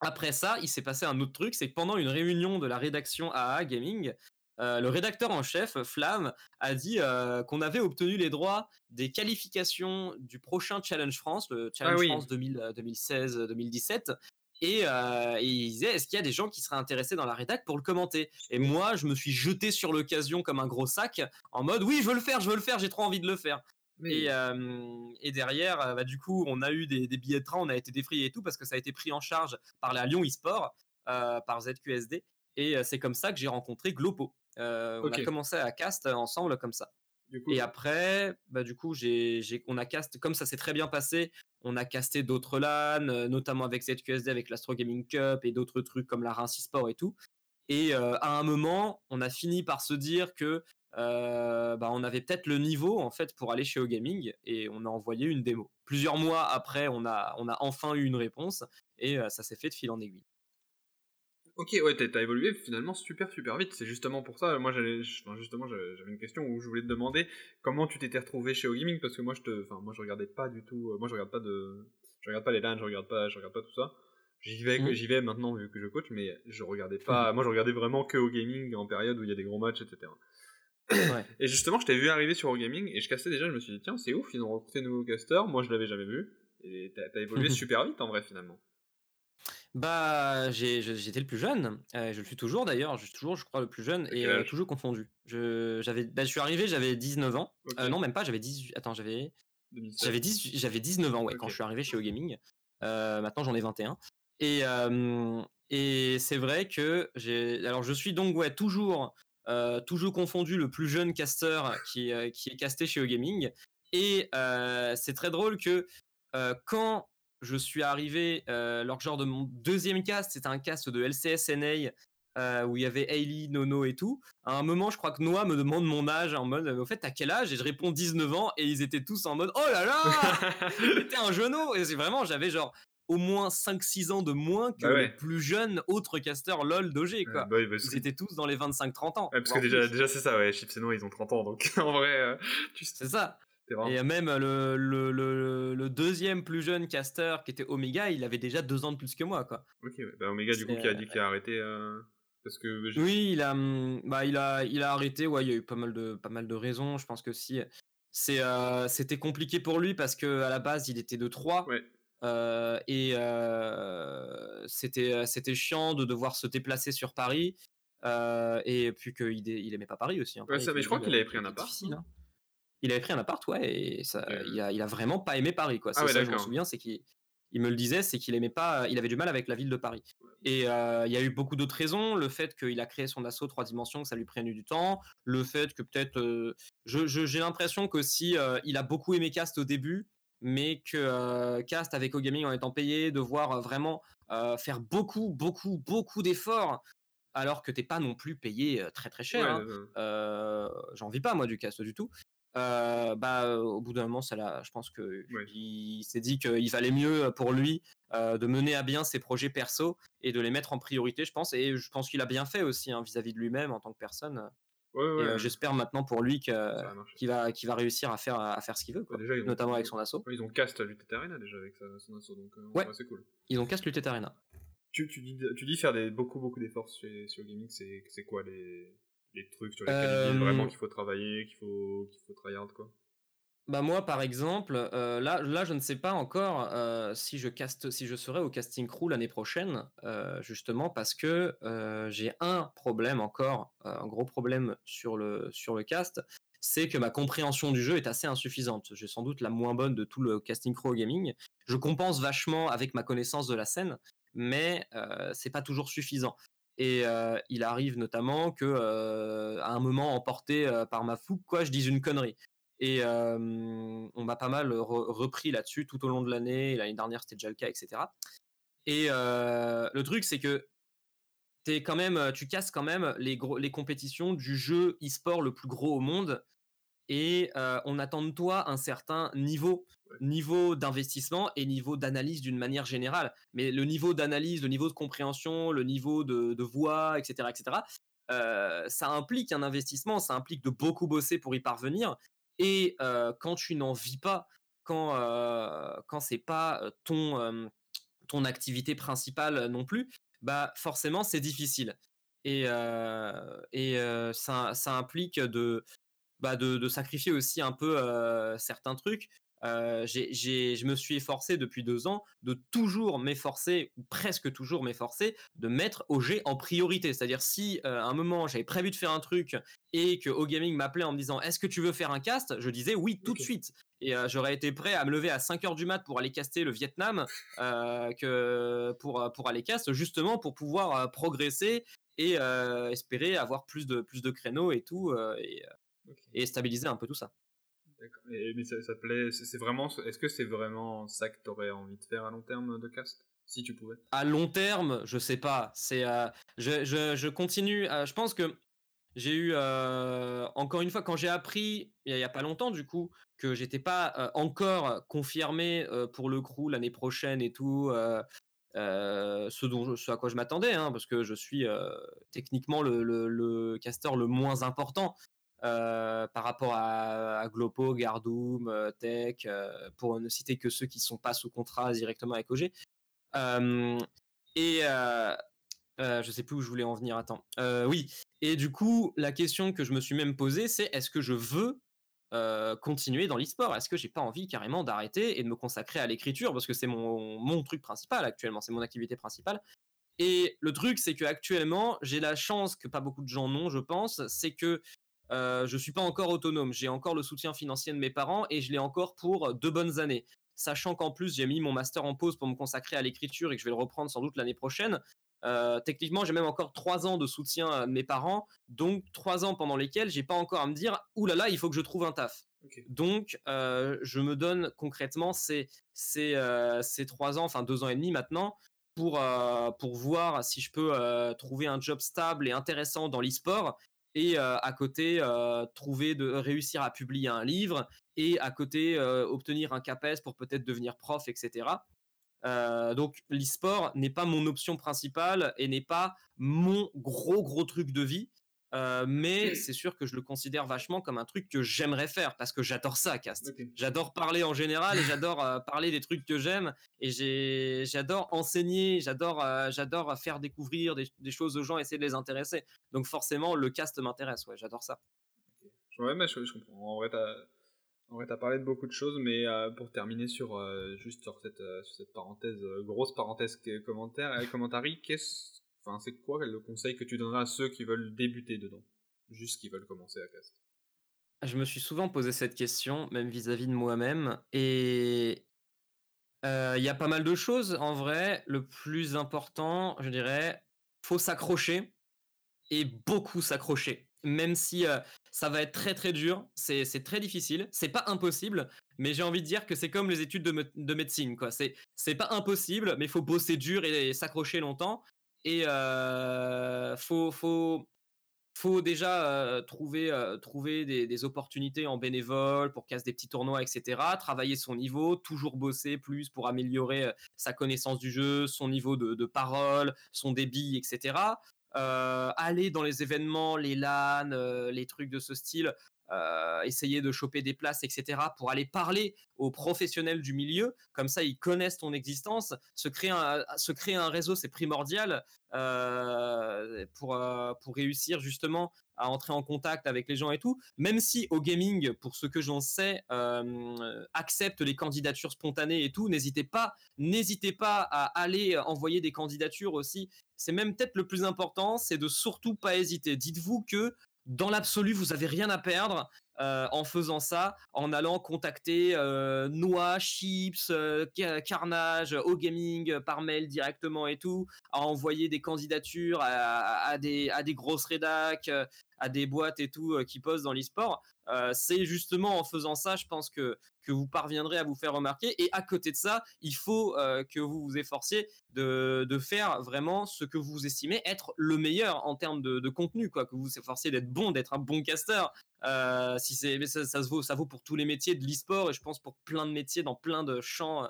après ça, il s'est passé un autre truc, c'est que pendant une réunion de la rédaction AA Gaming, euh, le rédacteur en chef, Flamme, a dit euh, qu'on avait obtenu les droits des qualifications du prochain Challenge France, le Challenge ah France 2016-2017. Et, euh, il disait, est-ce qu'il y a des gens qui seraient intéressés dans la rédac pour le commenter? Et moi, je me suis jeté sur l'occasion comme un gros sac, en mode, oui, je veux le faire, je veux le faire, j'ai trop envie de le faire. Et, derrière, bah, du coup, on a eu des, billets de train, on a été défrayés et tout, parce que ça a été pris en charge par la Lyon eSport, par ZQSD. Et c'est comme ça que j'ai rencontré Glopo. On a commencé à cast ensemble comme ça. Et après, bah, du coup, on a comme ça s'est très bien passé, on a casté d'autres LAN, notamment avec ZQSD, avec l'Astro Gaming Cup et d'autres trucs comme la Reims Sport et tout. Et à un moment, on a fini par se dire que bah, on avait peut-être le niveau en fait pour aller chez OGaming et on a envoyé une démo. Plusieurs mois après, on a, on a enfin eu une réponse et ça s'est fait de fil en aiguille. Ok, ouais, t'as évolué finalement super super vite. C'est justement pour ça. Moi, justement, j'avais une question où je voulais te demander comment tu t'étais retrouvé chez OGaming parce que moi, je te, enfin, moi, je regardais pas du tout. Euh, moi, je regarde pas de, je regarde pas les LAN, je regarde pas, je regarde pas tout ça. J'y vais, mmh. j'y vais maintenant vu que je coach, mais je regardais pas. Moi, je regardais vraiment que au gaming en période où il y a des gros matchs, etc. Ouais. [COUGHS] Et justement, je t'ai vu arriver sur OGaming et je castais déjà. Je me suis dit tiens, c'est ouf, ils ont recruté de nouveaux casters. Moi, je l'avais jamais vu. Et t'as évolué super vite en vrai finalement. Bah, j'étais le plus jeune. Euh, je le suis toujours d'ailleurs. Je suis toujours, je crois, le plus jeune et euh, toujours confondu. Je, j'avais, bah, je suis arrivé, j'avais 19 ans. Euh, non, même pas. J'avais 18. Attends, j'avais, j'avais 10, j'avais 19 ans ouais quand je suis arrivé chez OGaming. maintenant, j'en ai 21. Et et c'est vrai que j'ai. Alors, je suis donc ouais toujours toujours confondu le plus jeune caster qui qui est casté chez OGaming. Et c'est très drôle que quand je suis arrivé euh, lors genre de mon deuxième cast, c'était un cast de LCSNA euh, où il y avait Hailey, Nono et tout. À un moment, je crois que Noah me demande mon âge en mode, au fait, t'as quel âge? Et je réponds 19 ans et ils étaient tous en mode, oh là là [LAUGHS] C'était un genou Et c'est vraiment, j'avais genre au moins 5-6 ans de moins que bah les plus jeunes autres casters LOL d'OG quoi. Bah bah ils étaient tous dans les 25-30 ans. parce que déjà, déjà c'est ça, ouais, Chips et Noah ils ont 30 ans donc [LAUGHS] en vrai. Euh, c'est ça. Et même le, le, le, deuxième plus jeune caster qui était Omega, il avait déjà deux ans de plus que moi, quoi. Ok, bah Omega du coup qui a dit qu'il a arrêté. Euh, parce que oui, il a, hum, bah, il a, il a arrêté. Ouais, il y a eu pas mal de, pas mal de raisons. Je pense que si c'est, euh, c'était compliqué pour lui parce que à la base il était de 3 ouais. euh, et c'était, c'était chiant de devoir se déplacer sur Paris. et puis qu'il il aimait pas Paris aussi. Hein. Ouais, ça, mais je crois qu'il avait pris un appart. Hein. Il avait pris un appart, ouais, et ça, il, a, il a vraiment pas aimé Paris, quoi. Ah ça, je me souviens, c'est qu'il il me le disait, c'est qu'il aimait pas, il avait du mal avec la ville de Paris. Et euh, il y a eu beaucoup d'autres raisons, le fait qu'il a créé son assaut trois dimensions, que ça lui prenne du temps, le fait que peut-être, euh, j'ai l'impression que si euh, il a beaucoup aimé Cast au début, mais que Cast avec OGaming en étant payé, de voir vraiment faire beaucoup, beaucoup, beaucoup d'efforts alors que t'es pas non plus payé très très cher. Hein. J'en vis pas moi du cast du tout. Euh, bah, au bout d'un moment, ça je pense que il s'est dit qu'il valait mieux pour lui euh, de mener à bien ses projets perso et de les mettre en priorité, je pense. Et je pense qu'il a bien fait aussi hein, vis-à-vis de lui-même en tant que personne. Euh, j'espère maintenant pour lui qu'il va, va réussir à faire, à faire ce qu'il veut, quoi. notamment avec son assaut. ils ont cast Lutet Arena déjà avec son assaut, donc ouais. c'est cool. Ils ont cast Lutet Arena. Tu, tu, dis, tu dis faire des, beaucoup, beaucoup d'efforts sur, sur Gaming, c'est quoi les, les trucs sur lesquels il vraiment qu'il faut travailler, qu'il faut, qu'il faut tryhard quoi bah moi par exemple, euh, là, là je ne sais pas encore euh, si je caste, si je serai au casting crew l'année prochaine, euh, justement parce que j'ai un problème encore, un gros problème sur le sur le cast, c'est que ma compréhension du jeu est assez insuffisante. J'ai sans doute la moins bonne de tout le casting crew gaming. Je compense vachement avec ma connaissance de la scène, mais c'est pas toujours suffisant. Et il arrive notamment que à un moment emporté par ma fougue, quoi, je dise une connerie. Et on m'a pas mal repris là-dessus tout au long de l'année. L'année dernière, c'était déjà le cas, etc. Et le truc, c'est que es quand même, tu casses quand même les, les compétitions du jeu e-sport le plus gros au monde. Et on attend de toi un certain niveau. Niveau d'investissement et niveau d'analyse d'une manière générale. Mais le niveau d'analyse, le niveau de compréhension, le niveau de, voix, etc., etc., euh, ça implique un investissement, ça implique de beaucoup bosser pour y parvenir. Et euh, quand tu n'en vis pas, quand euh, quand c'est pas ton ton activité principale non plus, bah forcément c'est difficile. Et et ça, ça implique de bah de, de, sacrifier aussi un peu certains trucs. Euh, je me suis efforcé depuis deux ans de toujours m'efforcer, ou presque toujours m'efforcer, de mettre OG en priorité. C'est-à-dire si euh, à un moment j'avais prévu de faire un truc et que O-Gaming m'appelait en me disant est-ce que tu veux faire un cast? Je disais oui tout de suite. Et euh, j'aurais été prêt à me lever à 5 heures du mat pour aller caster le Vietnam, que pour, pour aller cast, justement pour pouvoir progresser et espérer avoir plus de, plus de créneaux et tout, et, et stabiliser un peu tout ça. Mais ça, plaît C'est vraiment. Est-ce que c'est vraiment ça que tu aurais envie de faire à long terme de cast? Si tu pouvais À long terme, je sais pas. C'est. Euh, je, je, je, continue. je pense que j'ai eu. Euh, encore une fois, quand j'ai appris, il y, a pas longtemps du coup, que j'étais pas euh, encore confirmé pour le crew l'année prochaine et tout. ce, dont ce à quoi je m'attendais, hein, parce que je suis techniquement le, le, le caster le moins important. Euh, par rapport à, Glopo, Gardoum, euh, Tech, euh, pour ne citer que ceux qui ne sont pas sous contrat directement avec OG. et je sais plus où je voulais en venir. Attends. oui. Et du coup, la question que je me suis même posée, c'est est-ce que je veux continuer dans l'e-sport? Est-ce que j'ai pas envie carrément d'arrêter et de me consacrer à l'écriture? Parce que c'est mon, mon truc principal actuellement, c'est mon activité principale. Et le truc, c'est que actuellement, j'ai la chance que pas beaucoup de gens n'ont, je pense, c'est que euh, je suis pas encore autonome. J'ai encore le soutien financier de mes parents et je l'ai encore pour deux bonnes années. Sachant qu'en plus j'ai mis mon master en pause pour me consacrer à l'écriture et que je vais le reprendre sans doute l'année prochaine. Euh, techniquement, j'ai même encore trois ans de soutien de mes parents, donc trois ans pendant lesquels j'ai pas encore à me dire Ouh là là, il faut que je trouve un taf. Donc, euh, je me donne concrètement ces, ces, euh, ces trois ans, enfin deux ans et demi maintenant, pour, pour voir si je peux trouver un job stable et intéressant dans l'e-sport et euh, à côté euh, trouver de réussir à publier un livre et à côté euh, obtenir un CAPES pour peut-être devenir prof, etc. donc l'e-sport n'est pas mon option principale et n'est pas mon gros gros truc de vie. Euh, mais c'est sûr que je le considère vachement comme un truc que j'aimerais faire parce que j'adore ça, Cast. J'adore parler en général et [LAUGHS] j'adore euh, parler des trucs que j'aime et j'adore enseigner, j'adore euh, j'adore faire découvrir des, choses aux gens, essayer de les intéresser. Donc forcément, le cast m'intéresse, ouais, j'adore ça. Ouais, mais je, comprends. En vrai, t'as as parlé de beaucoup de choses, mais pour terminer sur juste sur cette, sur cette parenthèse, grosse parenthèse commentaire, commentaire, qu'est-ce Enfin, c'est quoi le conseil que tu donneras à ceux qui veulent débuter dedans Juste qui veulent commencer à cast. Je me suis souvent posé cette question, même vis-à-vis de moi-même, et euh, il y a pas mal de choses. En vrai, le plus important, je dirais, faut s'accrocher et beaucoup s'accrocher. Même si euh, ça va être très très dur, c'est très difficile, c'est pas impossible, mais j'ai envie de dire que c'est comme les études de, médecine, quoi. C'est pas impossible, mais il faut bosser dur et s'accrocher longtemps. Et euh, faut, déjà trouver, des, opportunités en bénévole pour casser des petits tournois, etc. Travailler son niveau, toujours bosser plus pour améliorer sa connaissance du jeu, son niveau de parole, son débit, etc. aller dans les événements, les LAN, les trucs de ce style, euh, essayer de choper des places, etc., pour aller parler aux professionnels du milieu. Comme ça, ils connaissent ton existence. Se créer un, se créer un réseau, c'est primordial euh, pour, euh, pour réussir justement à entrer en contact avec les gens et tout. Même si au gaming, pour ce que j'en sais, accepte les candidatures spontanées et tout, n'hésitez pas, n'hésitez pas à aller envoyer des candidatures aussi. C'est même peut-être le plus important, c'est de surtout pas hésiter. Dites-vous que dans l'absolu, vous avez rien à perdre euh, en faisant ça, en allant contacter euh, Noah, Chips, euh, Carnage, O Gaming par mail directement et tout, à envoyer des candidatures à, des, à des grosses rédacs, à des boîtes et tout qui posent dans l'e-sport. c'est justement en faisant ça, je pense que que vous parviendrez à vous faire remarquer. Et à côté de ça, il faut que vous vous efforciez de, de, faire vraiment ce que vous estimez être le meilleur en termes de, de contenu, quoi. Que vous vous efforciez d'être bon, d'être un bon caster. si c'est, ça, ça, se vaut, ça vaut pour tous les métiers de l'e-sport et je pense pour plein de métiers dans plein de champs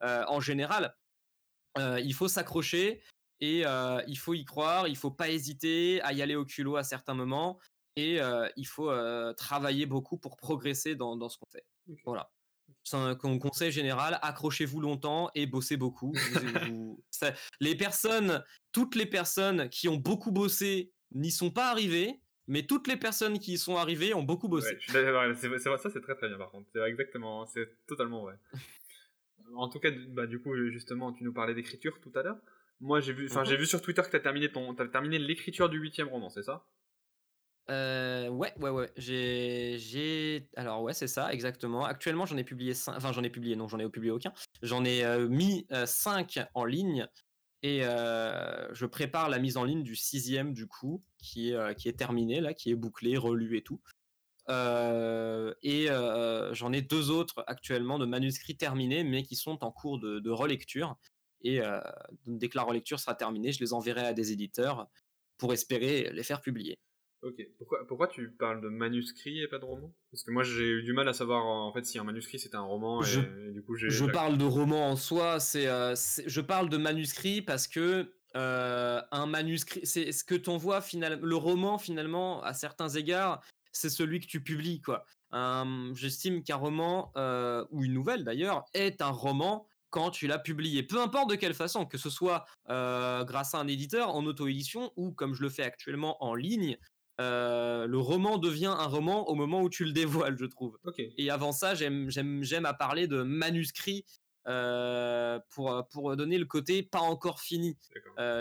en général. il faut s'accrocher, et il faut y croire, il faut pas hésiter à y aller au culot à certains moments et il faut travailler beaucoup pour progresser dans, dans ce qu'on fait. Voilà. C'est un conseil général, accrochez-vous longtemps et bossez beaucoup. [LAUGHS] les personnes, toutes les personnes qui ont beaucoup bossé n'y sont pas arrivées, mais toutes les personnes qui y sont arrivées ont beaucoup bossé. Ouais, c'est, ça c'est très très bien par contre, c'est exactement, c'est totalement vrai. [LAUGHS] en tout cas, bah, du coup, justement, tu nous parlais d'écriture tout à l'heure. Moi, j'ai vu, enfin, j'ai vu sur Twitter que tu as terminé ton, as terminé l'écriture du huitième roman, c'est ça? Euh, ouais, ouais, ouais. J'ai, j'ai, alors ouais, c'est ça, exactement. Actuellement, j'en ai publié cinq, enfin, j'en ai publié, non, j'en ai publié aucun. J'en ai euh, mis euh, cinq en ligne et je prépare la mise en ligne du sixième du coup, qui est, qui est terminé là, qui est bouclé, relu et tout. et j'en ai deux autres actuellement de manuscrits terminés, mais qui sont en cours de, de relecture. Et euh, dès que la relecture sera terminée, je les enverrai à des éditeurs pour espérer les faire publier. Ok. Pourquoi, pourquoi tu parles de manuscrit et pas de roman Parce que moi j'ai eu du mal à savoir en fait si un manuscrit c'était un roman. Et, je, du coup Je parle de roman en soi. Euh, c'est, je parle de manuscrit parce que euh, un manuscrit, c'est ce que t'en vois finalement. Le roman finalement, à certains égards, c'est celui que tu publies quoi. j'estime qu'un roman ou une nouvelle d'ailleurs est un roman quand tu l'as publié. Peu importe de quelle façon, que ce soit euh, grâce à un éditeur en auto-édition ou comme je le fais actuellement en ligne, euh, le roman devient un roman au moment où tu le dévoiles, je trouve. Et avant ça, j'aime, à parler de manuscrit euh, pour, pour donner le côté pas encore fini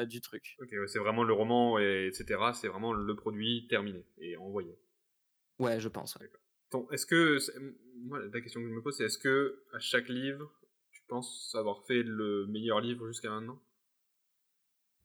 du truc. C'est vraiment le roman, et, etc. C'est vraiment le produit terminé et envoyé. Ouais, je pense. est-ce que, moi, la question que je me pose, c'est est-ce que à chaque livre, penses avoir fait le meilleur livre jusqu'à maintenant?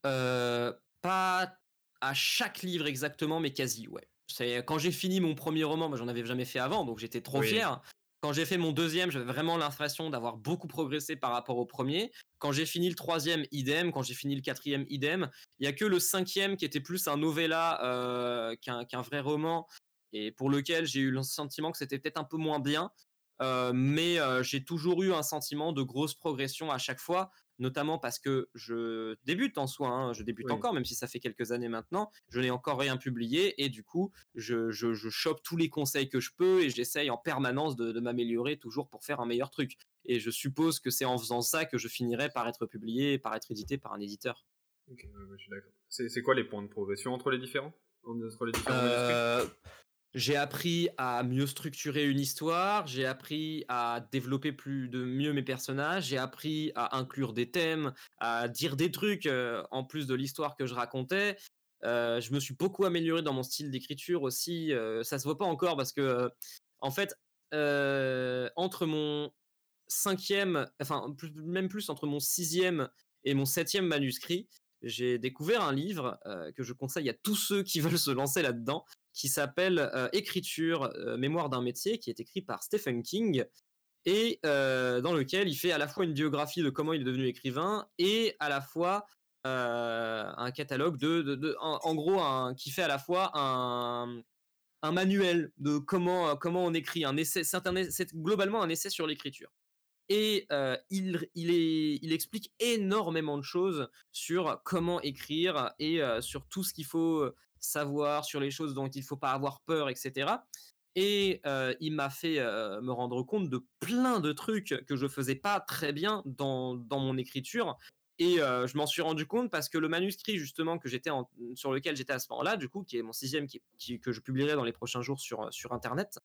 Euh, Pas à chaque livre exactement, mais quasi, ouais. C'est quand j'ai fini mon premier roman, moi j'en avais jamais fait avant, donc j'étais trop fier. Quand j'ai fait mon deuxième, j'avais vraiment l'impression d'avoir beaucoup progressé par rapport au premier. Quand j'ai fini le troisième, idem. Quand j'ai fini le quatrième, idem. Il y a que le cinquième qui était plus un novella euh, qu'un vrai roman et pour lequel j'ai eu le sentiment que c'était peut-être un peu moins bien. Euh, mais euh, j'ai toujours eu un sentiment de grosse progression à chaque fois, notamment parce que je débute en soi, hein, je débute encore, même si ça fait quelques années maintenant, je n'ai encore rien publié et du coup, je, je, chope tous les conseils que je peux et j'essaye en permanence de, m'améliorer toujours pour faire un meilleur truc. Et je suppose que c'est en faisant ça que je finirai par être publié, par être édité par un éditeur. Ok, je suis d'accord. C'est quoi les points de progression entre les différents, entre les différents j'ai appris à mieux structurer une histoire, j'ai appris à développer plus de mieux mes personnages, j'ai appris à inclure des thèmes, à dire des trucs euh, en plus de l'histoire que je racontais. Euh, je me suis beaucoup amélioré dans mon style d'écriture aussi. Euh, ça se voit pas encore parce que, en fait, entre mon cinquième, enfin même plus entre mon sixième et mon septième manuscrit, j'ai découvert un livre que je conseille à tous ceux qui [LAUGHS] veulent se lancer là-dedans qui s'appelle euh, Écriture, euh, mémoire d'un métier, qui est écrit par Stephen King et euh, dans lequel il fait à la fois une biographie de comment il est devenu écrivain et à la fois un catalogue de, en, gros, qui fait à la fois un, un manuel de comment comment on écrit, un essai, c'est globalement un essai sur l'écriture. Et il, il, il explique énormément de choses sur comment écrire et sur tout ce qu'il faut savoir, sur les choses dont il ne faut pas avoir peur, etc. Et euh, il m'a fait euh, me rendre compte de plein de trucs que je faisais pas très bien dans, dans mon écriture. Et euh, je m'en suis rendu compte parce que le manuscrit justement que j'étais sur lequel j'étais à ce moment-là, du coup, qui est mon sixième, qui, que je publierai dans les prochains jours sur, sur Internet,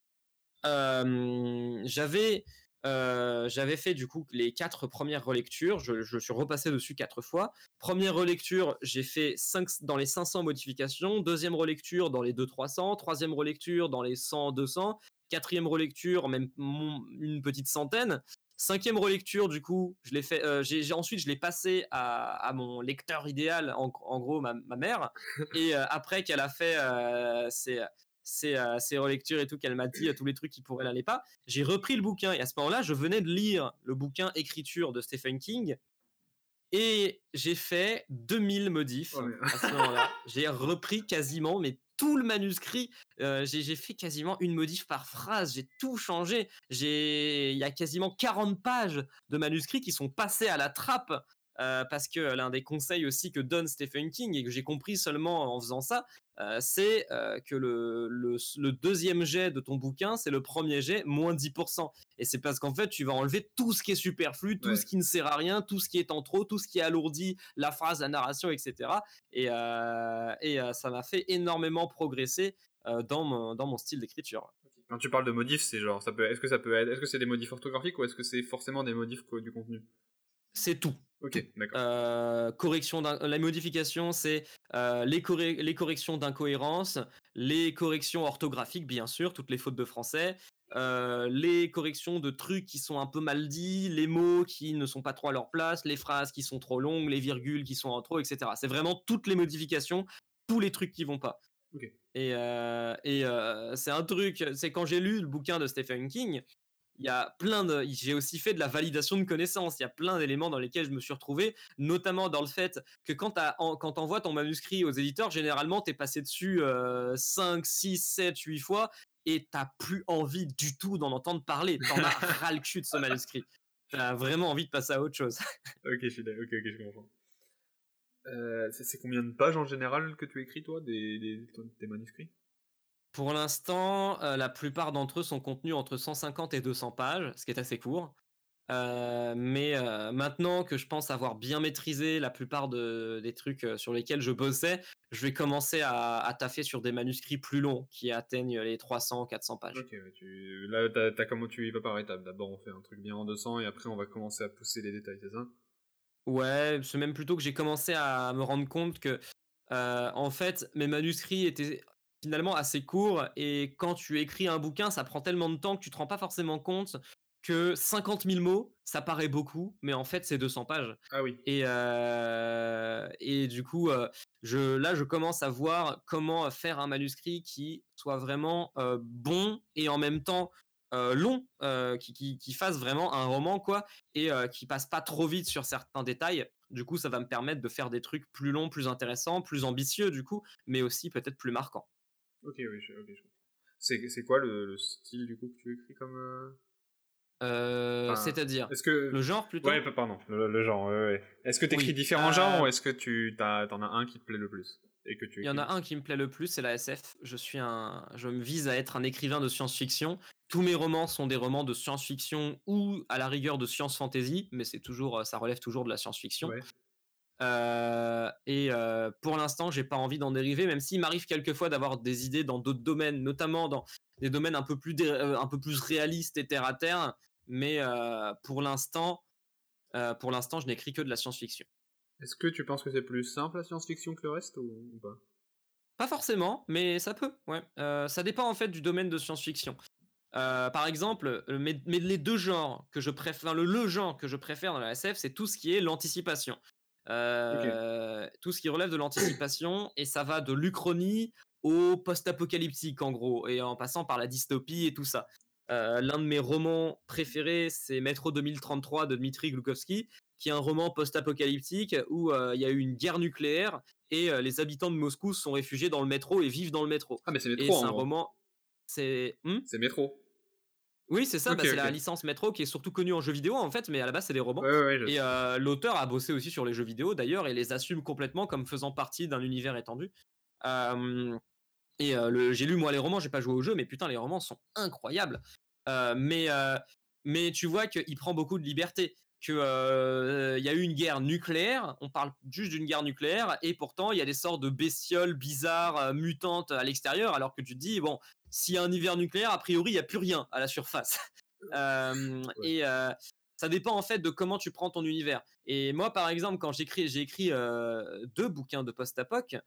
j'avais euh, j'avais fait du coup les quatre premières relectures. Je, suis repassé dessus quatre fois. Première relecture, j'ai fait 5, dans les 500 modifications. Deuxième relecture dans les 200-300. Troisième relecture dans les 100-200. Quatrième relecture, même une petite centaine. Cinquième relecture, du coup, je l'ai fait. euh, j'ai, ensuite, je l'ai passé à, mon lecteur idéal, en, gros, ma, mère. Et euh, après qu'elle a fait euh, ses, euh, ses relectures et tout, qu'elle m'a dit euh, tous les trucs qui pourraient l'aller pas, j'ai repris le bouquin. Et à ce moment-là, je venais de lire le bouquin Écriture de Stephen King. Et j'ai fait 2000 modifs Oh, mais- à ce moment-là. J'ai repris quasiment, mais tout le manuscrit. Euh, j'ai fait quasiment une modif par phrase. J'ai tout changé. J'ai, il y a quasiment 40 pages de manuscrits qui sont passés à la trappe. euh, parce que l'un des conseils aussi que donne Stephen King et que j'ai compris seulement en faisant ça, euh, c'est euh, que le, le, le deuxième jet de ton bouquin, c'est le premier jet moins 10%. Et c'est parce qu'en fait, tu vas enlever tout ce qui est superflu, tout Ouais. ce qui ne sert à rien, tout ce qui est en trop, tout ce qui alourdit la phrase, la narration, etc. Et, euh, et ça m'a fait énormément progresser dans, mon, dans mon style d'écriture. Quand tu parles de modifs, c'est genre, ça peut, est-ce que ça peut être, est-ce que c'est des modifs orthographiques ou est-ce que c'est forcément des modifs du contenu? C'est tout. Ok, d'accord. Euh, correction la modification, c'est euh, les, corre- les corrections d'incohérence, les corrections orthographiques, bien sûr, toutes les fautes de français, euh, les corrections de trucs qui sont un peu mal dits, les mots qui ne sont pas trop à leur place, les phrases qui sont trop longues, les virgules qui sont en trop, etc. C'est vraiment toutes les modifications, tous les trucs qui vont pas. Et euh, c'est un truc, c'est quand j'ai lu le bouquin de Stephen King, il y a plein de, j'ai aussi fait de la validation de connaissances. Il y a plein d'éléments dans lesquels je me suis retrouvé, notamment dans le fait que quand tu envoies ton manuscrit aux éditeurs, généralement tu es passé dessus euh, 5, 6, 7, 8 fois et t'as plus envie du tout d'en entendre parler. T'en as [LAUGHS] ras le cul de ce manuscrit. T'as vraiment envie de passer à autre chose. Ok, je suis d'accord. Ok, ok, je comprends. Euh, c'est combien de pages en général que tu écris toi des, manuscrits? Pour l'instant, euh, la plupart d'entre eux sont contenus entre 150 et 200 pages, ce qui est assez court. Euh, mais euh, maintenant que je pense avoir bien maîtrisé la plupart de, des trucs sur lesquels je bossais, je vais commencer à, à taffer sur des manuscrits plus longs qui atteignent les 300-400 pages. Ok, tu... là, t'as comment tu y vas par étapes. D'abord, on fait un truc bien en 200 et après, on va commencer à pousser les détails, c'est ça? Ouais, c'est même plutôt que j'ai commencé à me rendre compte que, euh, en fait, mes manuscrits étaient finalement assez courts et quand tu écris un bouquin, ça prend tellement de temps que tu te rends pas forcément compte que 50 000 mots, ça paraît beaucoup, mais en fait, c'est 200 pages. Ah oui. Et, euh, et du coup, euh, je, là, je commence à voir comment faire un manuscrit qui soit vraiment euh, bon et en même temps long, qui, qui, qui fasse vraiment un roman, quoi, et qui passe pas trop vite sur certains détails. Du coup, ça va me permettre de faire des trucs plus longs, plus intéressants, plus ambitieux, du coup, mais aussi peut-être plus marquants. Ok, oui, je, ok, je comprends. C'est, c'est quoi le, le style du coup que tu écris comme. euh, Euh, Enfin, C'est-à-dire Est-ce que. le genre plutôt. Ouais, pa- pardon, le, le genre, ouais, ouais. Est-ce que tu écris Oui, différents euh, genres ou est-ce que tu t'en as un qui te plaît le plus et que tu Il y en a un qui me plaît le plus, c'est la SF. Je suis un, je me vise à être un écrivain de science-fiction. Tous mes romans sont des romans de science-fiction ou à la rigueur de science-fantasy, mais c'est toujours, ça relève toujours de la science-fiction. Ouais. Euh, et euh, pour l'instant, j'ai pas envie d'en dériver, même s'il m'arrive quelquefois d'avoir des idées dans d'autres domaines, notamment dans des domaines un peu plus, euh, un peu plus réalistes et terre à terre. Mais euh, pour l'instant, pour l'instant, je n'écris que de la science-fiction. Est-ce que tu penses que c'est plus simple la science-fiction que le reste ou, ou pas? Pas forcément, mais ça peut. Ouais. Ça dépend en fait du domaine de science-fiction. Par exemple, mais, mais les deux genres que je préfère, le, le genre que je préfère dans la SF, c'est tout ce qui est l'anticipation. Euh, Tout ce qui relève de l'anticipation, et ça va de l'Uchronie au post-apocalyptique en gros, et en passant par la dystopie et tout ça. Euh, L'un de mes romans préférés, c'est Métro 2033 de Dmitri Glukhovsky, qui est un roman post-apocalyptique où euh, il y a eu une guerre nucléaire et euh, les habitants de Moscou se sont réfugiés dans le métro et vivent dans le métro. Ah, mais c'est métro c'est un roman. C'est. Hmm? C'est métro. Oui, c'est ça, bah, c'est la licence métro qui est surtout connue en jeu vidéo en fait, mais à la base c'est des romans. Ouais, ouais, ouais. je Et euh, l'auteur a bossé aussi sur les jeux vidéo d'ailleurs et les assume complètement comme faisant partie d'un univers étendu. Euh, et euh, le- j'ai lu moi les romans, j'ai pas joué au jeu, mais putain les romans sont incroyables. Mais mais tu vois qu'il prend beaucoup de liberté. Que euh, il y a eu une guerre nucléaire, on parle juste d'une guerre nucléaire, et pourtant il y a des sortes de bestioles bizarres, mutantes à l'extérieur, alors que tu te dis bon, s'il y a un hiver nucléaire, a priori il y a plus rien à la surface. [LAUGHS] Euh, Ouais. Et euh, ça dépend en fait de comment tu prends ton univers. Et moi, par exemple, quand j'écris, j'ai écrit euh, deux bouquins de post-apoc,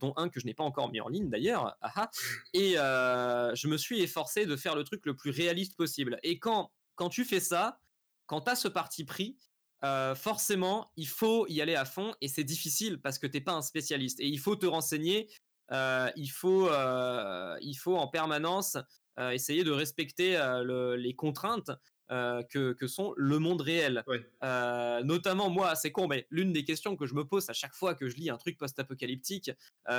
dont un que je n'ai pas encore mis en ligne d'ailleurs. ah ah. et je me suis efforcé de faire le truc le plus réaliste possible. Et quand quand tu fais ça, quand tu as ce parti pris, forcément, il faut y aller à fond et c'est difficile parce que t'es pas un spécialiste et il faut te renseigner. Euh, il faut, euh, il faut en permanence essayer de respecter les contraintes que, que, sont le monde réel. notamment moi, c'est con, mais l'une des questions que je me pose à chaque fois que je lis un truc post-apocalyptique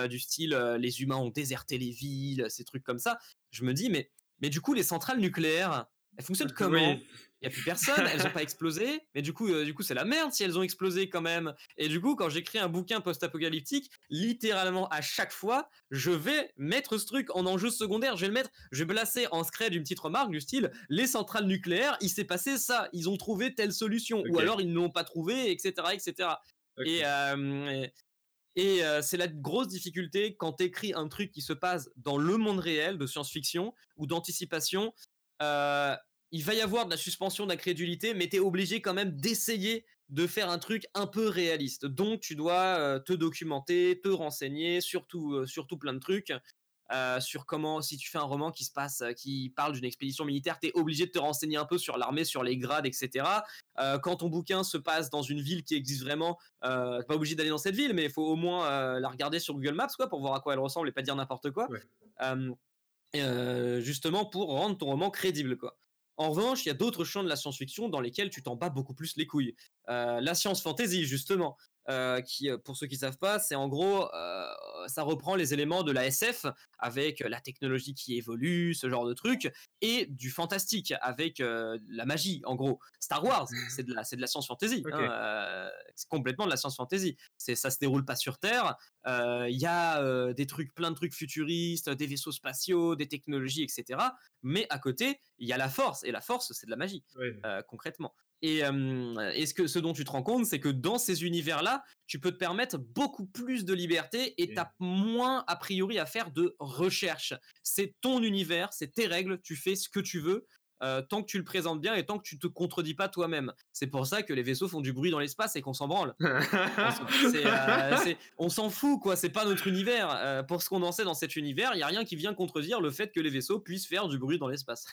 du style les humains ont déserté les villes, ces trucs comme ça, je me dis mais mais du coup les centrales nucléaires, elles fonctionnent comment? Il y a plus personne, elles ont pas [LAUGHS] explosé, mais du coup, euh, du coup, c'est la merde si elles ont explosé quand même. Et du coup, quand j'écris un bouquin post-apocalyptique, littéralement à chaque fois, je vais mettre ce truc en enjeu secondaire. Je vais le mettre, je vais placer en scred une petite remarque du style les centrales nucléaires, il s'est passé ça, ils ont trouvé telle solution, ou alors ils ne l'ont pas trouvé, etc., etc. Et, euh, et euh, c'est la grosse difficulté quand tu écris un truc qui se passe dans le monde réel de science-fiction ou d'anticipation. Euh, il va y avoir de la suspension d'incrédulité, mais tu es obligé quand même d'essayer de faire un truc un peu réaliste. Donc tu dois euh, te documenter, te renseigner, surtout, euh, surtout plein de trucs. Euh, sur comment, si tu fais un roman qui se passe, qui parle d'une expédition militaire, tu es obligé de te renseigner un peu sur l'armée, sur les grades, etc. quand ton bouquin se passe dans une ville qui existe vraiment, pas obligé d'aller dans cette ville, mais il faut au moins la regarder sur Google Maps quoi, pour voir à quoi elle ressemble et pas dire n'importe quoi. justement pour rendre ton roman crédible. quoi. En revanche, il y a d'autres champs de la science-fiction dans lesquels tu t'en bats beaucoup plus les couilles. Euh, la science-fantasy, justement, euh, qui, euh, pour ceux qui savent pas, c'est en gros, ça reprend les éléments de la SF avec la technologie qui évolue, ce genre de truc, et du fantastique avec la magie, en gros. Star Wars, [LAUGHS] c'est de la, c'est de la science-fantasy. Hein, c'est complètement de la science-fantasy. C'est, ça se déroule pas sur Terre. Il y a des trucs, plein de trucs futuristes, des vaisseaux spatiaux, des technologies, etc. Mais à côté, il y a la force, et la force, c'est de la magie, concrètement. Et, ce, que, ce dont tu te rends compte, c'est que dans ces univers-là, tu peux te permettre beaucoup plus de liberté et tu as moins, a priori, à faire de recherche. C'est ton univers, c'est tes règles, tu fais ce que tu veux. tant que tu le présentes bien et tant que tu te contredis pas toi-même. C'est pour ça que les vaisseaux font du bruit dans l'espace et qu'on s'en branle. [LAUGHS] on s'en fout, quoi. C'est pas notre univers. pour ce qu'on en sait dans cet univers, il y a rien qui vient contredire le fait que les vaisseaux puissent faire du bruit dans l'espace.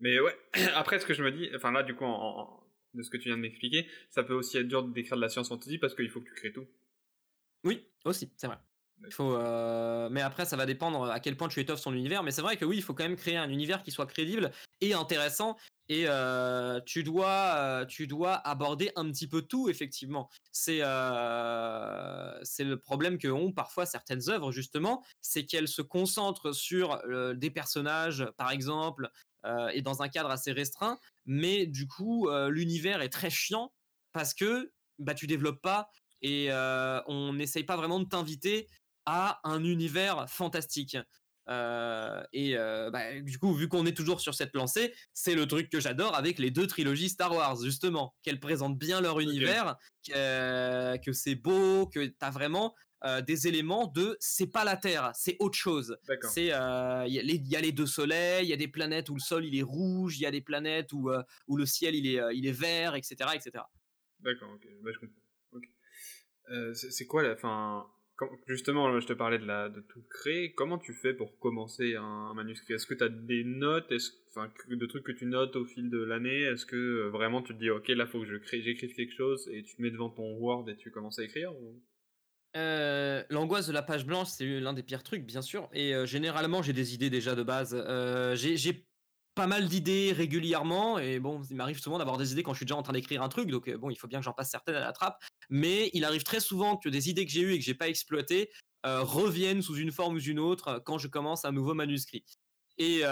Mais ouais, [CLEARS THROAT] après, ce que je me dis, enfin là, du coup, en, de ce que tu viens de m'expliquer, ça peut aussi être dur d'écrire de la science fantasy parce qu'il faut que tu crées tout. Oui, aussi, c'est vrai. Il faut, euh, Mais après, ça va dépendre à quel point tu étoffes son univers. Mais c'est vrai que oui, il faut quand même créer un univers qui soit crédible et intéressant. Et euh, tu, dois, euh, tu dois aborder un petit peu tout, effectivement. C'est c'est le problème que ont parfois certaines œuvres, justement. C'est qu'elles se concentrent sur des personnages, par exemple, et dans un cadre assez restreint mais du coup l'univers est très chiant parce que bah tu développes pas et on n'essaye pas vraiment de t'inviter à un univers fantastique. Et bah, du coup, vu qu'on est toujours sur cette lancée, c'est le truc que j'adore avec les deux trilogies Star Wars, justement, qu'elles présentent bien leur univers, que c'est beau, que tu as vraiment euh, des éléments de c'est pas la Terre, c'est autre chose. C'est il euh, y, a les deux soleils, il y a des planètes où le sol il est rouge, il y a des planètes où, euh, où le ciel il est il est vert, etc., etc. D'accord, ok, bah, je comprends. c'est quoi la fin Justement, je te parlais de, la, de tout créer. Comment tu fais pour commencer un, manuscrit? Est-ce que tu as des notes? Est enfin, de trucs que tu notes au fil de l'année? Est-ce que vraiment tu te dis, ok, là, faut que je crée, j'écrive quelque chose et tu te mets devant ton Word et tu commences à écrire euh, l'angoisse de la page blanche, c'est l'un des pires trucs, bien sûr. Et euh, généralement, j'ai des idées déjà de base. Euh, j'ai pas mal d'idées régulièrement. Et bon, il m'arrive souvent d'avoir des idées quand je suis déjà en train d'écrire un truc. Donc, bon, il faut bien que j'en passe certaines à la trappe. Mais il arrive très souvent que des idées que j'ai eues et que j'ai pas exploitées reviennent sous une forme ou une autre quand je commence un nouveau manuscrit. Et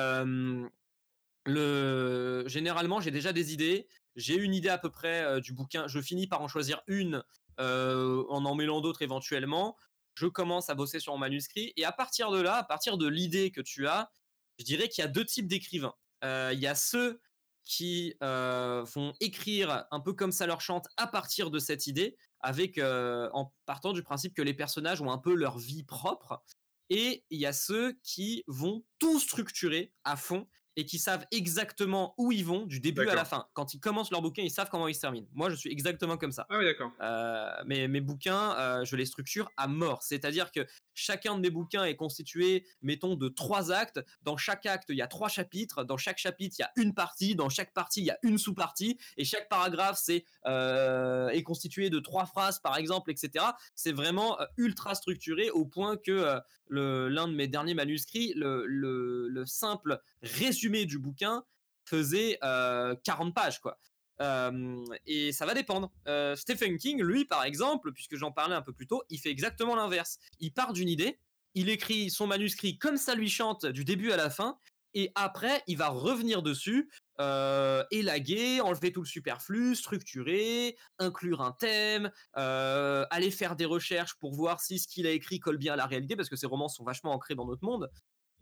le... généralement, j'ai déjà des idées. J'ai une idée à peu près du bouquin. Je finis par en choisir une euh, en en mêlant d'autres éventuellement. Je commence à bosser sur mon manuscrit et à partir de là, à partir de l'idée que tu as, je dirais qu'il y a deux types d'écrivains. Euh, il y a ceux qui euh, vont écrire un peu comme ça leur chante à partir de cette idée, avec en partant du principe que les personnages ont un peu leur vie propre. Et il y a ceux qui vont tout structurer à fond et qui savent exactement où ils vont du début à la fin. Quand ils commencent leur bouquin, ils savent comment ils se terminent. Moi, je suis exactement comme ça. Ah oui, d'accord. Euh, mes, mes bouquins, euh, je les structure à mort. C'est-à-dire que chacun de mes bouquins est constitué, mettons, de trois actes. Dans chaque acte, il y a trois chapitres. Dans chaque chapitre, il y a une partie. Dans chaque partie, il y a une sous-partie. Et chaque paragraphe, c'est euh, est constitué de trois phrases, par exemple, etc. C'est vraiment euh, ultra structuré au point que euh, l'un de mes derniers manuscrits, le simple résumé du bouquin faisait euh, 40 pages, quoi. Euh, et ça va dépendre. Euh, Stephen King, lui, par exemple, puisque j'en parlais un peu plus tôt, il fait exactement l'inverse. Il part d'une idée, il écrit son manuscrit comme ça lui chante du début à la fin, et après, il va revenir dessus, euh, élaguer, enlever tout le superflu, structurer, inclure un thème, aller faire des recherches pour voir si ce qu'il a écrit colle bien à la réalité, parce que ses romans sont vachement ancrés dans notre monde,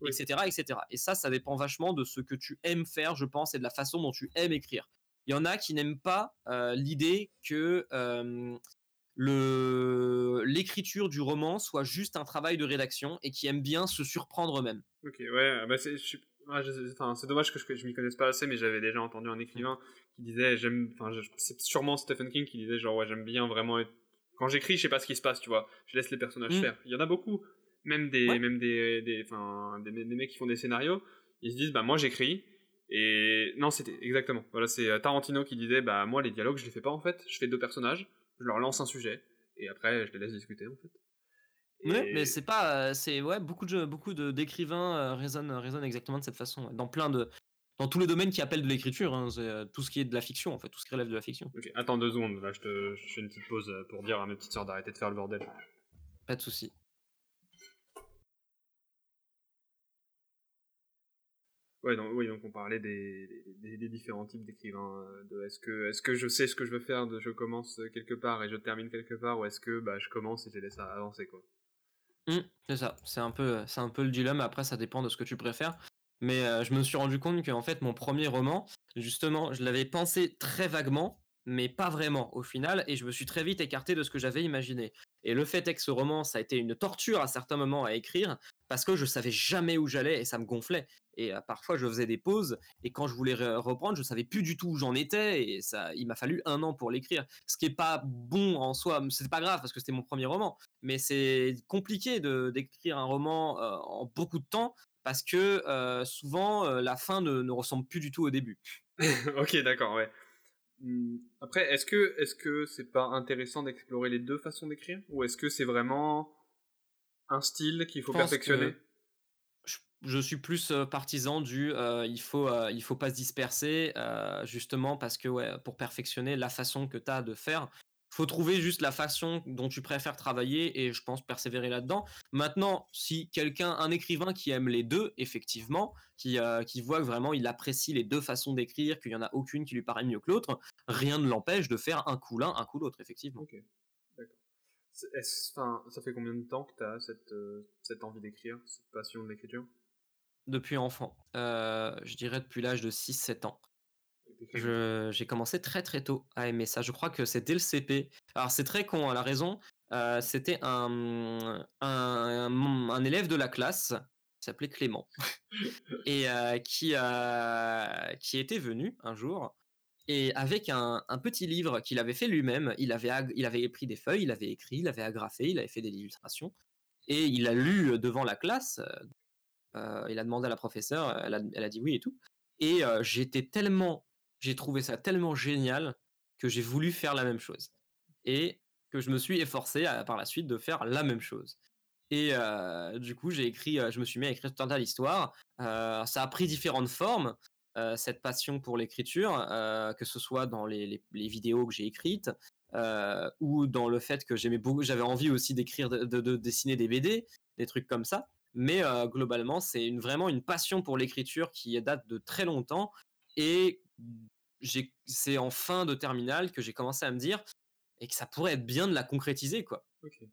Oui. etc., etc. Et ça, ça dépend vachement de ce que tu aimes faire, je pense, et de la façon dont tu aimes écrire. Il y en a qui n'aiment pas euh, l'idée que euh, le l'écriture du roman soit juste un travail de rédaction et qui aiment bien se surprendre eux-mêmes. Ok, ouais, bah c'est, ouais, c'est dommage que je, je m'y connaisse pas assez, mais j'avais déjà entendu un écrivain qui disait, j'aime, enfin, c'est sûrement Stephen King qui disait, genre, ouais, j'aime bien vraiment être... Quand j'écris, je sais pas ce qui se passe, tu vois, je laisse les personnages Mm. faire. Il y en a beaucoup, même des, Ouais. même des, des, des, des mecs qui font des scénarios, ils se disent, bah, moi, j'écris, et non, c'était exactement, voilà, c'est euh, Tarantino qui disait, bah, moi, les dialogues, je les fais pas, en fait, je fais deux personnages, je leur lance un sujet, et après, je les laisse discuter, en fait. Et- mais c'est pas, euh, c'est ouais, beaucoup de beaucoup de d'écrivains euh, raisonnent raisonnent exactement de cette façon, dans plein de dans tous les domaines qui appellent de l'écriture, hein, tout ce qui est de la fiction en fait, tout ce qui relève de la fiction. Ok, attends deux secondes, là, je, te, je fais une petite pause pour dire à mes petites sœurs d'arrêter de faire le bordel. Pas de souci. Ouais, donc, oui, donc on parlait des, différents types d'écrivains. euh, est-ce que, est-ce que je sais ce que je veux faire, de je commence quelque part et je termine quelque part, ou est-ce que bah, je commence et je laisse avancer quoi. Mm, c'est ça, c'est un peu c'est un peu le dilemme. Après, ça dépend de ce que tu préfères. Mais euh, je me suis rendu compte que en fait, mon premier roman, justement, je l'avais pensé très vaguement, mais pas vraiment au final, et je me suis très vite écarté de ce que j'avais imaginé. Et le fait est que ce roman, ça a été une torture à certains moments à écrire, parce que je savais jamais où j'allais et ça me gonflait. Et euh, parfois, je faisais des pauses, et quand je voulais re- reprendre, je savais plus du tout où j'en étais, et ça, il m'a fallu un an pour l'écrire. Ce qui est pas bon en soi, c'est pas grave parce que c'était mon premier roman, mais c'est compliqué d'écrire un roman euh, en beaucoup de temps parce que euh, souvent la fin ne, ne ressemble plus du tout au début. [LAUGHS] ok, d'accord, ouais. Hmm, Après, est-ce que est-ce que c'est pas intéressant d'explorer les deux façons d'écrire, ou est-ce que c'est vraiment un style qu'il faut perfectionner Je, je suis plus euh, partisan du euh, il faut euh, il faut pas se disperser euh, justement parce que ouais pour perfectionner la façon que tu as de faire faut trouver juste la façon dont tu préfères travailler et je pense persévérer là-dedans. Maintenant, si quelqu'un, un écrivain qui aime les deux, effectivement, qui, euh, qui voit que vraiment il apprécie les deux façons d'écrire, qu'il y en a aucune qui lui paraît mieux que l'autre, rien ne l'empêche de faire un coup l'un, un coup l'autre, effectivement. Enfin, ça fait combien de temps que tu as cette, euh, cette envie d'écrire, cette passion de l'écriture? Depuis enfant, euh, je dirais depuis l'âge de 6-7 ans. J'ai commencé très très tôt à aimer ça. Je crois que c'était le CP. Alors c'est très con, à la raison. Euh, c'était un, un, un élève de la classe qui s'appelait Clément [LAUGHS] et qui, qui était venu un jour et avec un, petit livre qu'il avait fait lui-même, il avait, il avait pris des feuilles, il avait écrit, il avait agrafé, il avait fait des illustrations et il a lu devant la classe. Euh, il a demandé à la professeure, elle a, dit oui et tout. Et euh, j'étais tellement, j'ai trouvé ça tellement génial que j'ai voulu faire la même chose. Et que je me suis efforcé à- par la suite de faire la même chose. Et euh, du coup, j'ai écrit, euh, je me suis mis à écrire tout un tas d'histoires. Euh, ça a pris différentes formes, euh, cette passion pour l'écriture, euh, que ce soit dans les, les- les vidéos que j'ai écrites, euh, ou dans le fait que j'aimais beaucoup, j'avais envie aussi d'écrire, de, de- de dessiner des BD, des trucs comme ça. Mais euh, globalement, c'est une, vraiment une passion pour l'écriture qui date de très longtemps. Et c'est en fin de terminale que j'ai commencé à me dire et que ça pourrait être bien de la concrétiser, quoi.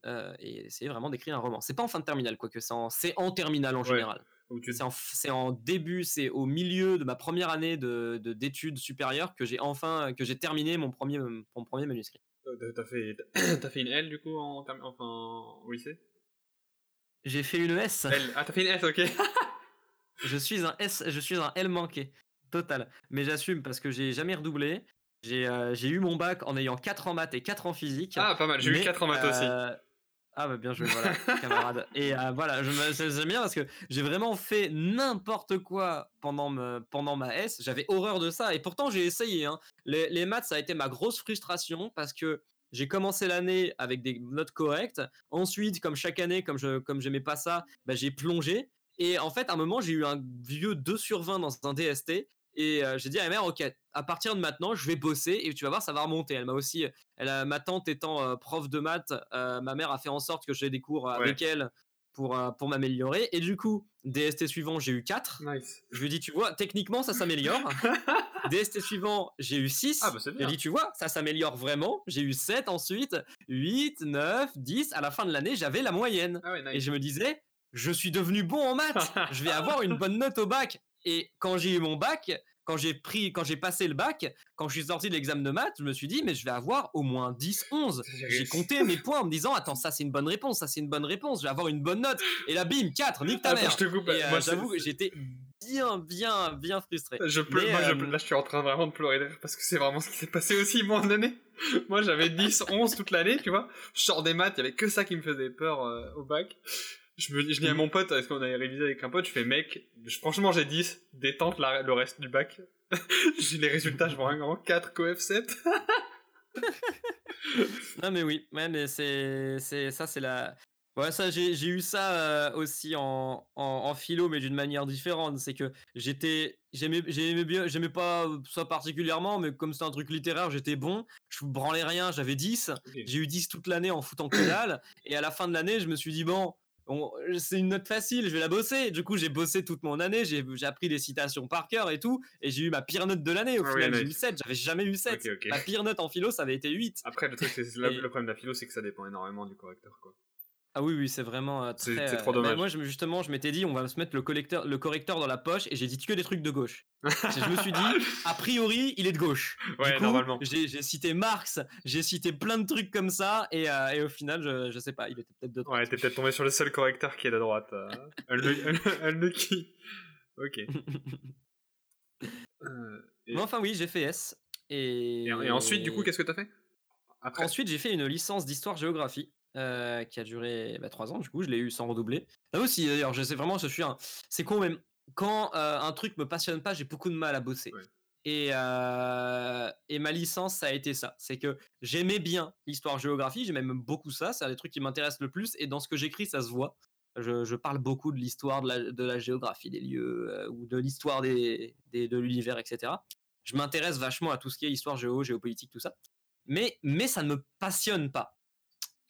Euh, et essayer vraiment d'écrire un roman. C'est pas en fin de terminale, quoi, que c'est en, c'est en terminale en Ouais. général. C'est en, c'est en début, c'est au milieu de ma première année de, de- d'études supérieures que j'ai enfin, que j'ai terminé mon premier, mon premier manuscrit. euh, t'as fait, [CLEARS THROAT] t'as fait une L du coup en, enfin, au lycée? J'ai fait une S. L. Ah, t'as fait une S, ok. [LAUGHS] Je suis un S, je suis un L manqué. Total. Mais j'assume parce que j'ai jamais redoublé. J'ai euh, j'ai eu mon bac en ayant 4 en maths et 4 en physique. ah, pas mal, j'ai eu Mais, 4 en maths aussi. Ah bah bien joué, voilà, [LAUGHS] camarade. Et euh, voilà, je me, j'aime bien parce que j'ai vraiment fait n'importe quoi pendant, me, pendant ma S. J'avais horreur de ça et pourtant j'ai essayé. Hein. Les, les maths, ça a été ma grosse frustration parce que j'ai commencé l'année avec des notes correctes. Ensuite, comme chaque année, comme je comme j'aimais pas ça, bah, j'ai plongé. Et en fait, à un moment, j'ai eu un vieux 2 sur 20 dans un DST. Et euh, j'ai dit à ma mère, ok, à partir de maintenant, je vais bosser et tu vas voir, ça va remonter. Elle m'a aussi, elle a, ma tante étant euh, prof de maths, euh, ma mère a fait en sorte que j'ai des cours avec elle pour, pour m'améliorer. Et du coup, DST suivant, j'ai eu 4. Nice. Je lui ai dit, tu vois, techniquement, ça s'améliore. [LAUGHS] DST suivant, j'ai eu 6. Ah, bah J'ai bien. dit, tu vois, ça s'améliore vraiment. J'ai eu 7 ensuite, 8, 9, 10. À la fin de l'année, j'avais la moyenne. Ah ouais, nice. Et je me disais, je suis devenu bon en maths. [LAUGHS] je vais avoir une bonne note au bac. Et quand j'ai eu mon bac, quand j'ai pris, quand j'ai passé le bac, quand je suis sorti de l'examen de maths, je me suis dit, mais je vais avoir au moins 10, 11. J'ai compté mes points en me disant, attends, ça c'est une bonne réponse, ça c'est une bonne réponse, je vais avoir une bonne note. Et là, bim, 4, nique ta Attends, mère. je te coupe. Et euh, Moi, c'est- j'avoue que j'étais bien, bien, bien frustré. Je pleure, Mais, moi, je euh, pleure- là, je suis en train vraiment de pleurer parce que c'est vraiment ce qui s'est passé aussi, moi, en année. Moi, j'avais 10, 11 toute l'année, tu vois. Je sors des maths, il y avait que ça qui me faisait peur euh, au bac. Je me je dis à mon pote, est-ce qu'on avait révisé avec un pote, je fais, mec, je- franchement, j'ai 10, détente la- le reste du bac. [LAUGHS] j'ai les résultats, je vois un grand 4 coef 7. [LAUGHS] Non mais oui, ouais, mais c'est, c'est, ça c'est la... Ouais, ça j'ai, j'ai eu ça euh, aussi en, en, en philo, mais d'une manière différente. C'est que j'étais, j'aimais, j'aimais bien, j'aimais pas ça particulièrement, mais comme c'est un truc littéraire, j'étais bon. Je branlais rien, j'avais 10. J'ai eu 10 toute l'année en foutant que dalle. Et à la fin de l'année, je me suis dit, bon, on- c'est une note facile, je vais la bosser. Du coup, j'ai bossé toute mon année, j'ai, appris des citations par cœur et tout. Et j'ai eu ma pire note de l'année au Ah final. J'ai eu nice. 7, j'avais jamais eu 7. Ok, ok. Ma pire note en philo, ça avait été 8. Après, le truc, Et- le problème de la philo, c'est que ça dépend énormément du correcteur, quoi. Ah oui, oui, c'est vraiment euh, très. c'est trop euh, bah, dommage. moi, je, me- justement, je m'étais dit, on va se mettre le, collecteur, le correcteur dans la poche, et j'ai dit que des trucs de gauche. je me suis dit, a priori, il est de gauche. [LAUGHS] Ouais, coup, normalement. J'ai cité Marx, j'ai cité plein de trucs comme ça, et, euh, et au final, je, je sais pas, il était peut-être de droite. Ouais, t'es peut-être tombé sur le seul correcteur qui est de droite. Unlu- [LAUGHS] Unlucky. Ok. [LAUGHS] Euh, et, Mais enfin, oui, j'ai fait S. Et, et- et ensuite, du coup, qu'est-ce que t'as fait? Après? Ensuite, j'ai fait une licence d'histoire-géographie euh, qui a duré bah, 3 ans. Du coup, je l'ai eu sans redoubler. Là aussi, d'ailleurs, je sais vraiment, je suis un. C'est con, même quand euh, un truc me passionne pas, j'ai beaucoup de mal à bosser. Ouais. Et, euh, et ma licence, ça a été ça. C'est que j'aimais bien l'histoire-géographie, j'aimais même beaucoup ça. C'est un des trucs qui m'intéressent le plus. Et dans ce que j'écris, ça se voit. Je, je parle beaucoup de l'histoire, de la, de la géographie des lieux, ou de l'histoire des, des- de l'univers, etc. Je m'intéresse vachement à tout ce qui est histoire, géo, géopolitique, tout ça mais, mais ça ne me passionne pas.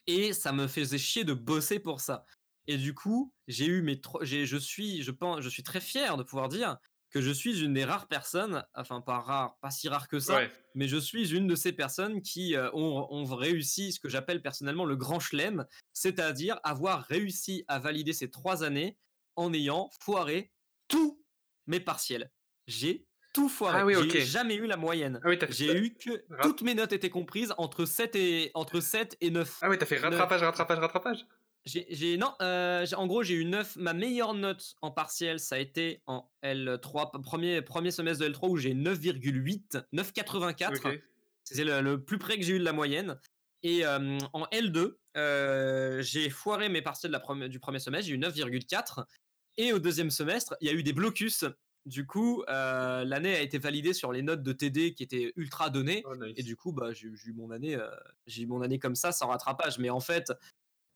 Et ça me faisait chier de bosser pour ça. Et du coup, j'ai eu mes tro- j'ai je suis je pense je suis très fier de pouvoir dire que je suis une des rares personnes, enfin pas rare, pas si rare que ça, Ouais. mais je suis une de ces personnes qui euh, ont, ont réussi ce que j'appelle personnellement le grand chelem, c'est-à-dire avoir réussi à valider ces trois années en ayant foiré tous mes partiels. J'ai tout foiré. Ah oui, J'ai jamais eu la moyenne. Ah oui, J'ai eu que toutes mes notes étaient comprises entre 7 et entre 7 et 9. ah oui, t'as fait rattrapage, rattrapage, rattrapage. J'ai non, euh, en gros, j'ai eu 9 ma meilleure note en partiel, ça a été en L3 p- premier premier semestre de L3 où j'ai 9,8, 9,84. Ok. C'est le, le plus près que j'ai eu de la moyenne. Et euh, en L2, euh, j'ai foiré mes partiels de la du premier semestre, j'ai eu 9,4. Et au deuxième semestre, il y a eu des blocus. Du coup, euh, l'année a été validée sur les notes de TD qui étaient ultra données. Oh, nice. Et du coup, bah, j'ai eu mon année, euh, j'ai eu mon année comme ça, sans rattrapage. Mais en fait,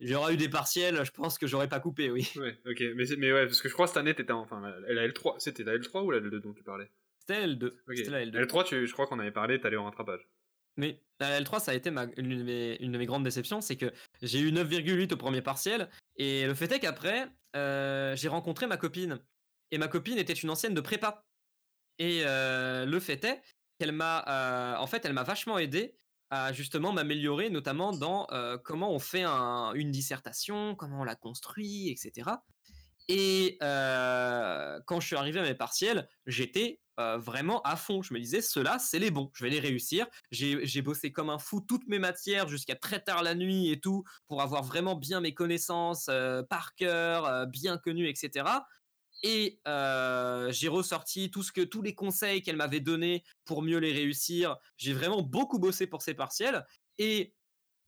j'aurais eu des partiels, je pense que j'aurais pas coupé, oui. Ouais, ok. Mais, mais ouais, parce que je crois que cette année, t'étais en- enfin, la, la L3. C'était la L3 ou la L2 dont tu parlais? C'était la L2. Ok. C'était la L2. La L3, tu, je crois qu'on avait parlé, t'allais au rattrapage. Mais la L3, ça a été ma, une, de mes, une de mes grandes déceptions, c'est que j'ai eu 9,8 au premier partiel, et le fait est qu'après, euh, j'ai rencontré ma copine. Et ma copine était une ancienne de prépa. Et euh, le fait est qu'elle m'a, euh, en fait, elle m'a vachement aidé à justement m'améliorer, notamment dans euh, comment on fait un- une dissertation, comment on la construit, etc. Et quand je suis arrivé à mes partiels, j'étais vraiment à fond. Je me disais, ceux-là, c'est les bons, je vais les réussir. J'ai bossé comme un fou toutes mes matières jusqu'à très tard la nuit et tout, pour avoir vraiment bien mes connaissances par cœur, bien connues, etc. Et euh, j'ai ressorti tout ce que, tous les conseils qu'elle m'avait donnés pour mieux les réussir. J'ai vraiment beaucoup bossé pour ces partiels. Et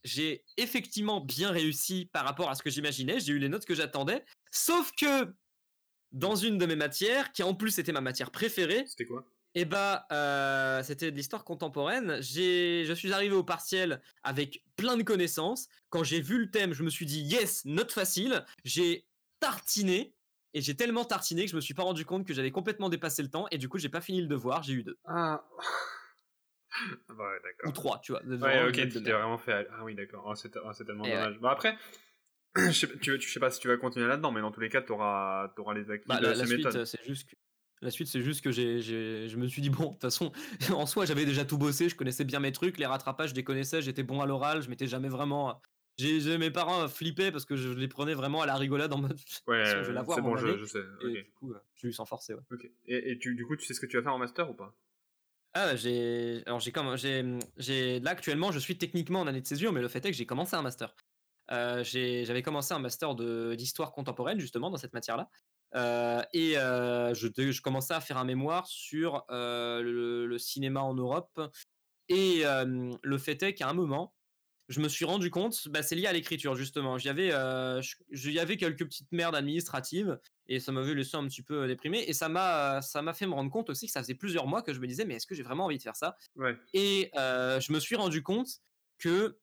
j'ai effectivement bien réussi par rapport à ce que j'imaginais. J'ai eu les notes que j'attendais. Sauf que dans une de mes matières, qui en plus était ma matière préférée, C'était quoi? eh bah, euh, c'était de l'histoire contemporaine. J'ai, je suis arrivé au partiel avec plein de connaissances. Quand j'ai vu le thème, je me suis dit yes, note facile. J'ai tartiné et j'ai tellement tartiné que je me suis pas rendu compte que j'avais complètement dépassé le temps et du coup j'ai pas fini le devoir. J'ai eu deux Ah. [LAUGHS] Ah bah ouais, ou trois, tu vois. Ouais, ok, tu t'es vraiment fait. Ah oui, d'accord. Oh, c'est oh, c'est tellement Et ouais. dommage. Bon, après, [CLEARS THROAT] je sais, pas- tu, tu- je sais pas si tu vas continuer là-dedans, mais dans tous les cas, t'auras auras les acquis Bah, de la, suite, euh, c'est juste que la suite, c'est juste que j'ai, j'ai- je me suis dit bon, de toute façon, [LAUGHS] en soi, j'avais déjà tout bossé, je connaissais bien mes trucs, les rattrapages, je les connaissais, j'étais bon à l'oral, je m'étais jamais vraiment. J'ai, mes parents flippaient parce que je les prenais vraiment à la rigolade en mode. [LAUGHS] Ouais, je vais l'avoir c'est bon, je, je sais. Et du coup, euh, j'ai eu sans forcer. Ouais. Et, et tu, du coup, tu sais ce que tu vas faire en master ou pas? Ah, j'ai, alors j'ai comme, j'ai, là actuellement, je suis techniquement en année de césure, mais le fait est que j'ai commencé un master. Euh, j'avais commencé un master de d'histoire contemporaine justement dans cette matière-là. Euh, et euh, je, je commençais à faire un mémoire sur euh, le, le cinéma en Europe. Et euh, le fait est qu'à un moment, je me suis rendu compte, bah, c'est lié à l'écriture justement. J'y avais, euh, y quelques petites merdes administratives et ça m'avait laissé un petit peu déprimé. Et ça m'a, ça m'a fait me rendre compte aussi que ça faisait plusieurs mois que je me disais, mais est-ce que j'ai vraiment envie de faire ça? Ouais. Et euh, je me suis rendu compte que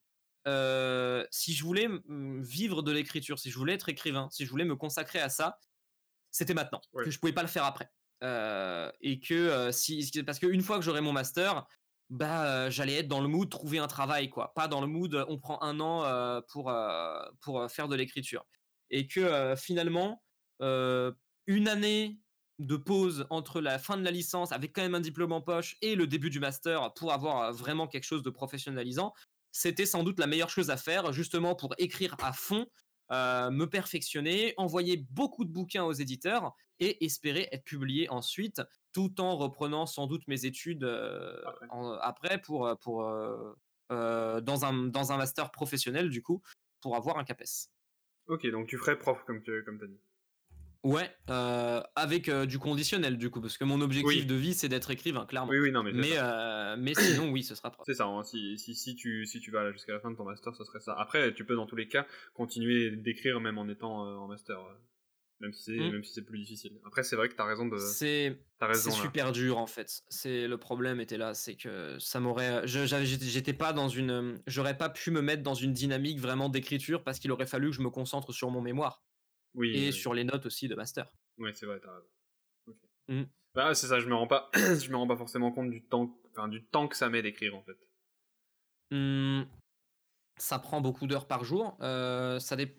euh, si je voulais vivre de l'écriture, si je voulais être écrivain, si je voulais me consacrer à ça, c'était maintenant, Ouais. que je pouvais pas le faire après. Euh, et que euh, si parce qu'une fois que j'aurai mon master, bah euh, j'allais être dans le mood trouver un travail quoi, pas dans le mood on prend un an euh, pour euh, pour faire de l'écriture. Et que finalement une année de pause entre la fin de la licence avec quand même un diplôme en poche et le début du master pour avoir vraiment quelque chose de professionnalisant, c'était sans doute la meilleure chose à faire justement pour écrire à fond, me perfectionner, envoyer beaucoup de bouquins aux éditeurs et espérer être publié ensuite tout en reprenant sans doute mes études euh, Après. en- après pour, euh, pour euh, dans, un, dans un master professionnel du coup pour avoir un CAPES. Ok, donc tu ferais prof comme tu comme as dit. Ouais, avec du conditionnel du coup, parce que mon objectif Oui. de vie c'est d'être écrivain, clairement. Oui, oui, non, mais, mais, sinon, oui, ce sera prof. C'est ça, hein, si, si, si, tu, si tu vas jusqu'à la fin de ton master, ce serait ça. Après, tu peux dans tous les cas continuer d'écrire même en étant en master, même si c'est Mm. même si plus difficile. Après, c'est vrai que t'as raison de. C'est super dur en fait. C'est le problème était là, c'est que ça m'aurait, j'étais pas dans une, j'aurais pas pu me mettre dans une dynamique vraiment d'écriture parce qu'il aurait fallu que je me concentre sur mon mémoire Oui. et oui. sur les notes aussi de master. Ouais, c'est vrai, t'as raison. Ok. Mm. Bah, c'est ça, je me rends pas, [CLEARS THROAT] je me rends pas forcément compte du temps, enfin, du temps que ça met d'écrire en fait. Hmm, ça prend beaucoup d'heures par jour. Euh, ça dé-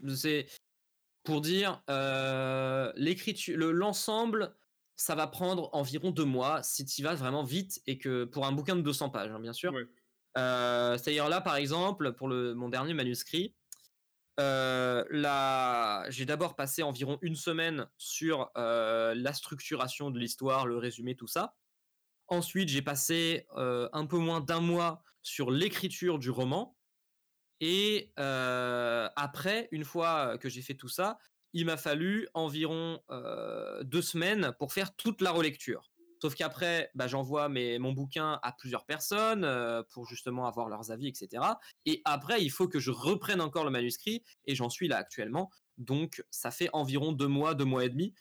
pour dire euh, l'écriture, le- l'ensemble, ça va prendre environ deux mois si tu vas vraiment vite et que pour un bouquin de 200 pages, hein, bien sûr. Ouais. Euh, C'est-à-dire là, par exemple, pour le, mon dernier manuscrit, euh, là, j'ai d'abord passé environ une semaine sur euh, la structuration de l'histoire, le résumé, tout ça. Ensuite, j'ai passé un peu moins d'un mois sur l'écriture du roman. Et après, une fois que j'ai fait tout ça, il m'a fallu environ deux semaines pour faire toute la relecture. Sauf qu'après, bah, j'envoie mon bouquin à plusieurs personnes pour justement avoir leurs avis, etc. Et après, il faut que je reprenne encore le manuscrit, et j'en suis là actuellement. Donc, ça fait environ deux mois, deux mois et demi,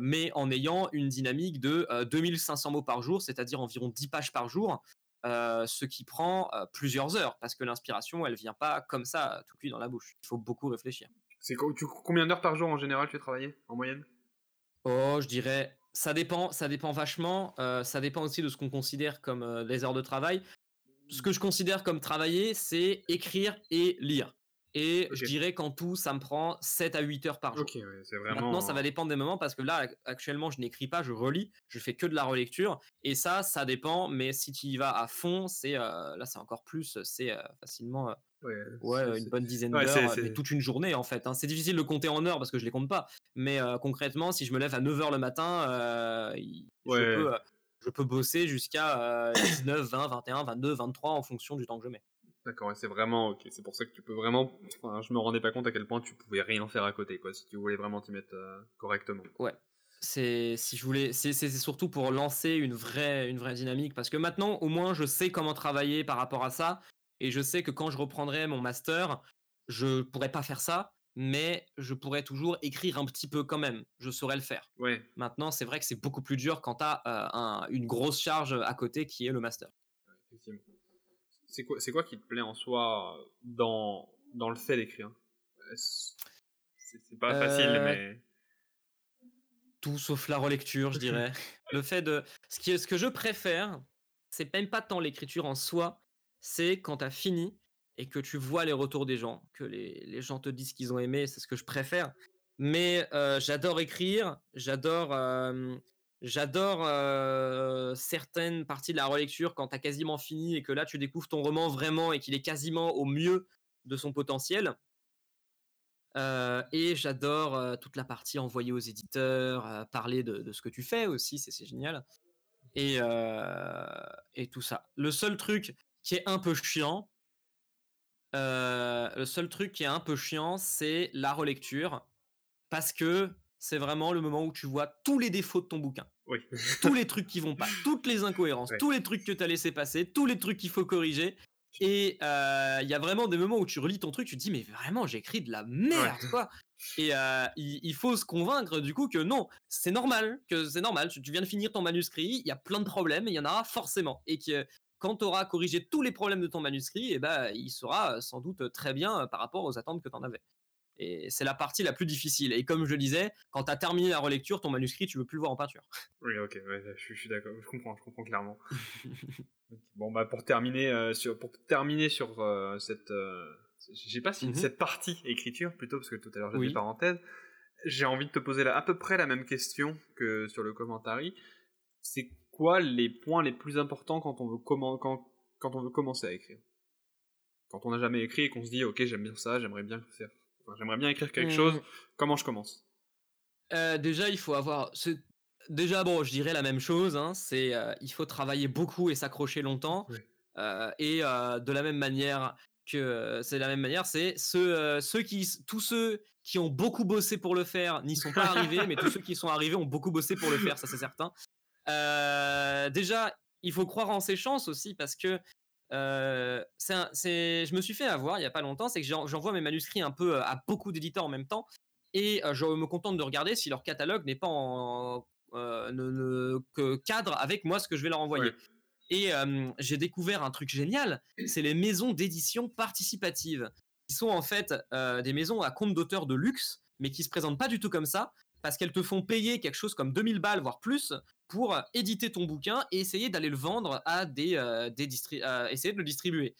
mais en ayant une dynamique de euh, 2500 mots par jour, c'est-à-dire environ 10 pages par jour, euh, ce qui prend euh, plusieurs heures, parce que l'inspiration, elle vient pas comme ça, tout cuit dans la bouche. Il faut beaucoup réfléchir. C'est combien d'heures par jour en général tu as travaillé en moyenne? Oh, je dirais, ça dépend, ça dépend vachement. euh, ça dépend aussi de ce qu'on considère comme euh, les heures de travail. Ce que je considère comme travailler, c'est écrire et lire. Et je dirais qu'en tout, ça me prend 7 à 8 heures par jour. Ok, ouais, vraiment. Maintenant, ça va dépendre des moments parce que là, ac- actuellement, je n'écris pas, je relis, je fais que de la relecture. Et ça, ça dépend. Mais si tu y vas à fond, c'est euh, là, c'est encore plus. C'est euh, facilement euh, Ouais, une bonne dizaine ouais, d'heures, c'est- mais toute une journée en fait. hein. C'est difficile de compter en heures parce que je les compte pas. Mais euh, concrètement, si je me lève à 9h le matin, je, peux, je peux bosser jusqu'à euh, 19, 20, 21, 22, 23 en fonction du temps que je mets. D'accord, ouais, c'est vraiment ok. C'est pour ça que tu peux vraiment. Enfin, je me rendais pas compte à quel point tu pouvais rien faire à côté, quoi, si tu voulais vraiment t'y mettre euh, correctement. C'est si je voulais, c'est surtout pour lancer une vraie, une vraie dynamique parce que maintenant, au moins, je sais comment travailler par rapport à ça Et je sais que quand je reprendrai mon master, je pourrais pas faire ça, mais je pourrais toujours écrire un petit peu quand même. Je saurais le faire. Ouais. Maintenant, c'est vrai que c'est beaucoup plus dur quand tu as une grosse charge à côté qui est le master. Effectivement. C'est quoi, c'est quoi qui te plaît en soi dans, dans le fait d'écrire? C'est, pas facile, Euh, mais. Tout sauf la relecture, je dirais. [LAUGHS] le fait de. Ce, qui, ce que je préfère, c'est même pas tant l'écriture en soi, c'est quand tu as fini et que tu vois les retours des gens, que les, les gens te disent qu'ils ont aimé, c'est ce que je préfère. Mais euh, j'adore écrire, j'adore. euh, J'adore euh, certaines parties de la relecture quand tu as quasiment fini et que là tu découvres ton roman vraiment et qu'il est quasiment au mieux de son potentiel. Euh, et j'adore euh, toute la partie envoyée aux éditeurs, parler de, ce que tu fais aussi, c'est génial. Et, et tout ça. Le seul truc qui est un peu chiant, le seul truc qui est un peu chiant, c'est la relecture. Parce que c'est vraiment le moment où tu vois tous les défauts de ton bouquin. Oui. [LAUGHS] Tous les trucs qui vont pas, toutes les incohérences, Ouais. tous les trucs que tu as laissé passer, tous les trucs qu'il faut corriger. Et euh, il y a vraiment des moments où tu relis ton truc, tu te dis, mais vraiment, j'ai écrit de la merde, quoi. Et euh, il, il faut se convaincre du coup que non, c'est normal, que c'est normal. Tu, tu viens de finir ton manuscrit, il y a plein de problèmes, il y en aura forcément. Et que quand tu auras corrigé tous les problèmes de ton manuscrit, et ben, il sera sans doute très bien euh, par rapport aux attentes que tu en avais. Et c'est la partie la plus difficile. Et comme je le disais, quand tu as terminé la relecture, ton manuscrit, tu veux plus le voir en peinture. Oui, ok, ouais, je, suis- je suis d'accord, je comprends, je comprends clairement. [LAUGHS] Bon, bah pour terminer euh, sur, pour terminer sur euh, cette, euh, je sais pas si Mhm. cette partie écriture plutôt parce que tout à l'heure j'ai Oui. des parenthèses. J'ai envie de te poser la- à peu près la même question que sur le commentary. C'est quoi les points les plus importants quand on veut quand, quand on veut commencer à écrire? Quand on n'a jamais écrit et qu'on se dit ok j'aime bien ça, j'aimerais bien faire, enfin, j'aimerais bien écrire quelque Mhm. chose. Comment je commence? Euh, déjà, il faut avoir. Déjà, bon, je dirais la même chose. hein, c'est euh, il faut travailler beaucoup et s'accrocher longtemps. Oui. Euh, et de la même manière que c'est la même manière, c'est ceux, ceux qui, tous ceux qui ont beaucoup bossé pour le faire n'y sont pas arrivés, mais tous ceux qui sont arrivés ont beaucoup bossé pour le faire, ça c'est certain. Déjà, il faut croire en ses chances aussi parce que euh, un- je me suis fait avoir il y a pas longtemps, c'est que j'en- j'envoie mes manuscrits un peu euh, à beaucoup d'éditeurs en même temps et euh, je me contente de regarder si leur catalogue n'est pas en euh, ne, ne- que cadre avec moi ce que je vais leur envoyer. Ouais. Et euh, j'ai découvert un truc génial, c'est les maisons d'édition participatives, qui sont en fait des maisons à compte d'auteur de luxe, mais qui se présentent pas du tout comme ça, parce qu'elles te font payer quelque chose comme 2000 balles, voire plus, pour euh, éditer ton bouquin et essayer d'aller le vendre à des, euh, des euh, essayer de le distribuer.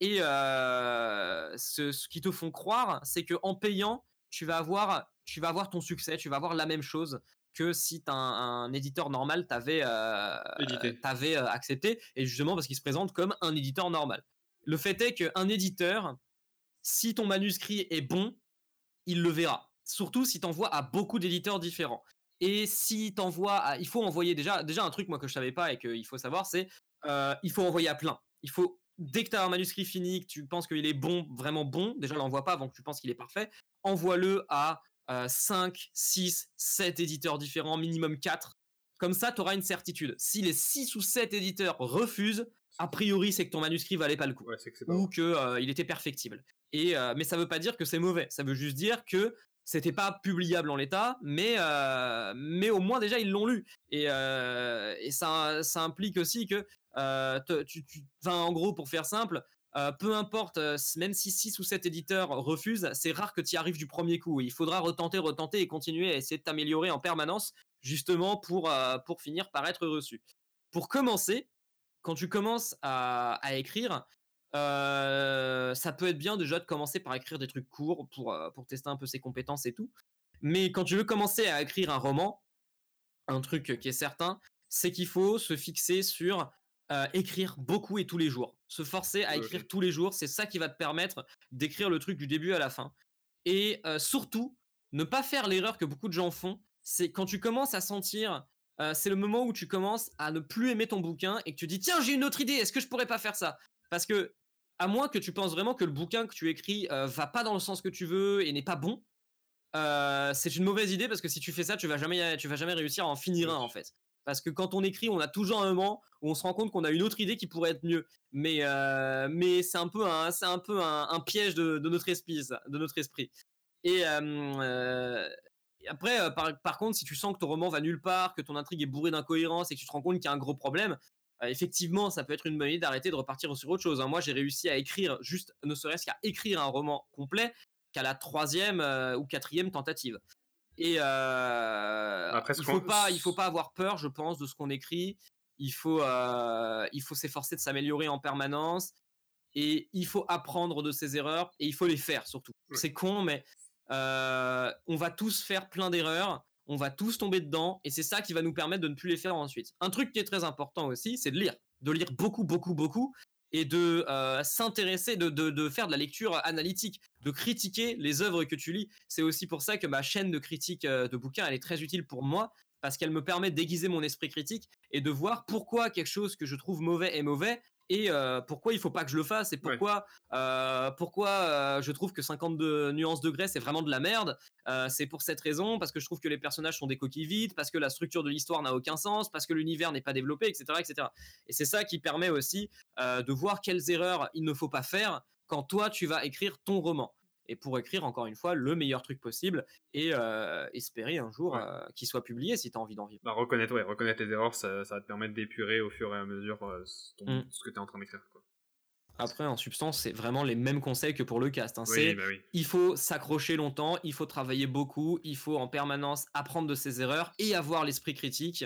Et euh, ce, ce qu'ils te font croire, c'est que en payant, tu vas avoir, tu vas avoir ton succès, tu vas avoir la même chose que si un, un éditeur normal t'avait accepté, et justement parce qu'il se présente comme un éditeur normal. Le fait est qu'un éditeur, si ton manuscrit est bon, il le verra. Surtout si t'envoies à beaucoup d'éditeurs différents. Et si t'envoies à... Il faut envoyer déjà, déjà un truc moi que je savais pas et qu'il faut savoir, c'est euh, il faut envoyer à plein. Il faut, dès que tu as un manuscrit fini, que tu penses qu'il est bon, vraiment bon, déjà l'envoie pas avant que tu penses qu'il est parfait, envoie-le à euh, 5, 6, 7 éditeurs différents, minimum 4. Comme ça, tu auras une certitude. Si les 6 ou 7 éditeurs refusent, a priori, c'est que ton manuscrit valait pas le coup Ouais, que pas ou que euh, était perfectible. Et euh, mais ça veut pas dire que c'est mauvais. Ça veut juste dire que c'était pas publiable en l'état, mais euh, mais au moins déjà ils l'ont lu. Et, euh, et ça ça implique aussi que euh, tu, tu, en gros pour faire simple. peu importe, même si 6 ou 7 éditeurs refusent, c'est rare que tu y arrives du premier coup. Il faudra retenter, retenter et continuer à essayer de t'améliorer en permanence, justement pour, pour finir par être reçu. Pour commencer, quand tu commences à écrire, euh, ça peut être bien déjà de commencer par écrire des trucs courts pour, euh, pour tester un peu ses compétences et tout. Mais quand tu veux commencer à écrire un roman, un truc qui est certain, c'est qu'il faut se fixer sur euh, écrire beaucoup et tous les jours. Se forcer à écrire tous les jours, c'est ça qui va te permettre d'écrire le truc du début à la fin. Et euh, surtout, ne pas faire l'erreur que beaucoup de gens font, c'est quand tu commences à sentir, euh, c'est le moment où tu commences à ne plus aimer ton bouquin et que tu dis tiens j'ai une autre idée, est-ce que je pourrais pas faire ça? Parce que à moins que tu penses vraiment que le bouquin que tu écris euh, va pas dans le sens que tu veux et n'est pas bon, euh, c'est une mauvaise idée parce que si tu fais ça, tu vas jamais, tu vas jamais réussir à en finir un en fait. Parce que quand on écrit, on a toujours un moment où on se rend compte qu'on a une autre idée qui pourrait être mieux. Mais, euh, mais c'est un peu un, c'est un, peu un, piège de, notre esprit, de notre esprit. Et euh, après, par, par, contre, si tu sens que ton roman va nulle part, que ton intrigue est bourrée d'incohérences et que tu te rends compte qu'il y a un gros problème, effectivement, ça peut être une bonne idée d'arrêter de repartir sur autre chose. Hein. Moi, j'ai réussi à écrire, juste ne serait-ce qu'à écrire un roman complet qu'à la troisième ou quatrième tentative. Et euh, Après, il faut pas, il faut pas avoir peur, je pense, de ce qu'on écrit. Il faut, euh, il faut s'efforcer de s'améliorer en permanence et il faut apprendre de ses erreurs et il faut les faire surtout. C'est con, mais euh, on va tous faire plein d'erreurs, on va tous tomber dedans et c'est ça qui va nous permettre de ne plus les faire ensuite. Un truc qui est très important aussi, c'est de lire, de lire beaucoup, beaucoup, beaucoup et de euh, s'intéresser, de, de, faire de la lecture analytique, de critiquer les œuvres que tu lis. C'est aussi pour ça que ma chaîne de critique euh, de bouquins, elle est très utile pour moi, parce qu'elle me permet d'aiguiser mon esprit critique et de voir pourquoi quelque chose que je trouve mauvais est mauvais et euh, pourquoi il faut pas que je le fasse et pourquoi euh, pourquoi euh, je trouve que 52 nuances degrés c'est vraiment de la merde c'est pour cette raison parce que je trouve que les personnages sont des coquilles vides parce que la structure de l'histoire n'a aucun sens parce que l'univers n'est pas développé etc etc et c'est ça qui permet aussi de voir quelles erreurs il ne faut pas faire quand toi tu vas écrire ton roman et pour écrire encore une fois le meilleur truc possible et euh, espérer un jour euh, qu'il soit publié si tu as envie d'en vivre. Bah, reconnaître, ouais, reconnaître les erreurs, ça, ça va te permettre d'épurer au fur et à mesure euh, mmh. ce que tu es en train d'écrire. Après, en substance, c'est vraiment les mêmes conseils que pour le cast. Hein. c'est, bah il faut s'accrocher longtemps, il faut travailler beaucoup, il faut en permanence apprendre de ses erreurs et avoir l'esprit critique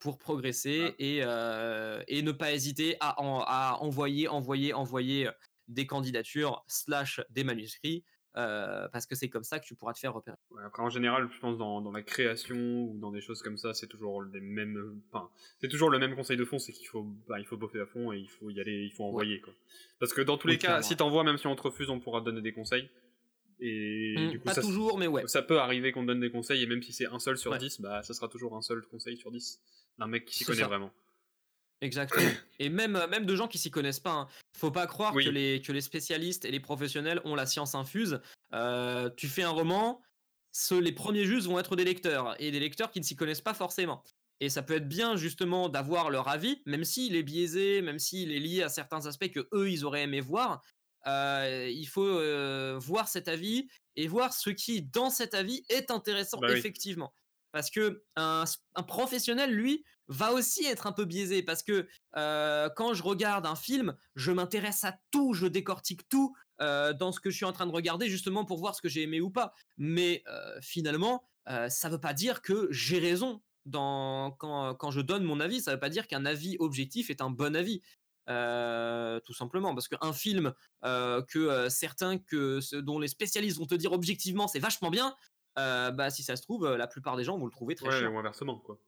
pour progresser et, et ne pas hésiter à, à envoyer, envoyer, envoyer des candidatures slash des manuscrits euh, parce que c'est comme ça que tu pourras te faire repérer. après, en général, je pense dans, dans, la création ou dans des choses comme ça, c'est toujours les mêmes. Enfin, c'est toujours le même conseil de fond, c'est qu'il faut, bah, il faut boffer à fond et il faut y aller, il faut envoyer quoi. Parce que dans tous les cas, si t'envoies, même si on te refuse, on pourra te donner des conseils. Et mmh, du coup, pas toujours, mais ouais. Ça peut arriver qu'on te donne des conseils et même si c'est un seul sur 10, bah ça sera toujours un seul conseil sur 10 d'un mec qui s'y connaît vraiment. Exactement. [CLEARS THROAT] Et même, euh, même de gens qui s'y connaissent pas. Hein. Faut pas croire que, les, que les spécialistes et les professionnels ont la science infuse. Euh, tu fais un roman, les premiers justes vont être des lecteurs et des lecteurs qui ne s'y connaissent pas forcément. Et ça peut être bien justement d'avoir leur avis, même s'il est biaisé, même s'il est lié à certains aspects que eux ils auraient aimé voir. Euh, il faut voir cet avis et voir ce qui dans cet avis est intéressant bah effectivement. Parce que un, un professionnel, lui, va aussi être un peu biaisé parce que euh, quand je regarde un film, je m'intéresse à tout, je décortique tout euh, dans ce que je suis en train de regarder justement pour voir ce que j'ai aimé ou pas. Mais euh, finalement, ça ne veut pas dire que j'ai raison dans, quand, quand, je donne mon avis. Ça ne veut pas dire qu'un avis objectif est un bon avis. tout simplement parce qu'un film que certains que dont les spécialistes vont te dire objectivement c'est vachement bien bah si ça se trouve la plupart des gens vont le trouver très cher ou inversement quoi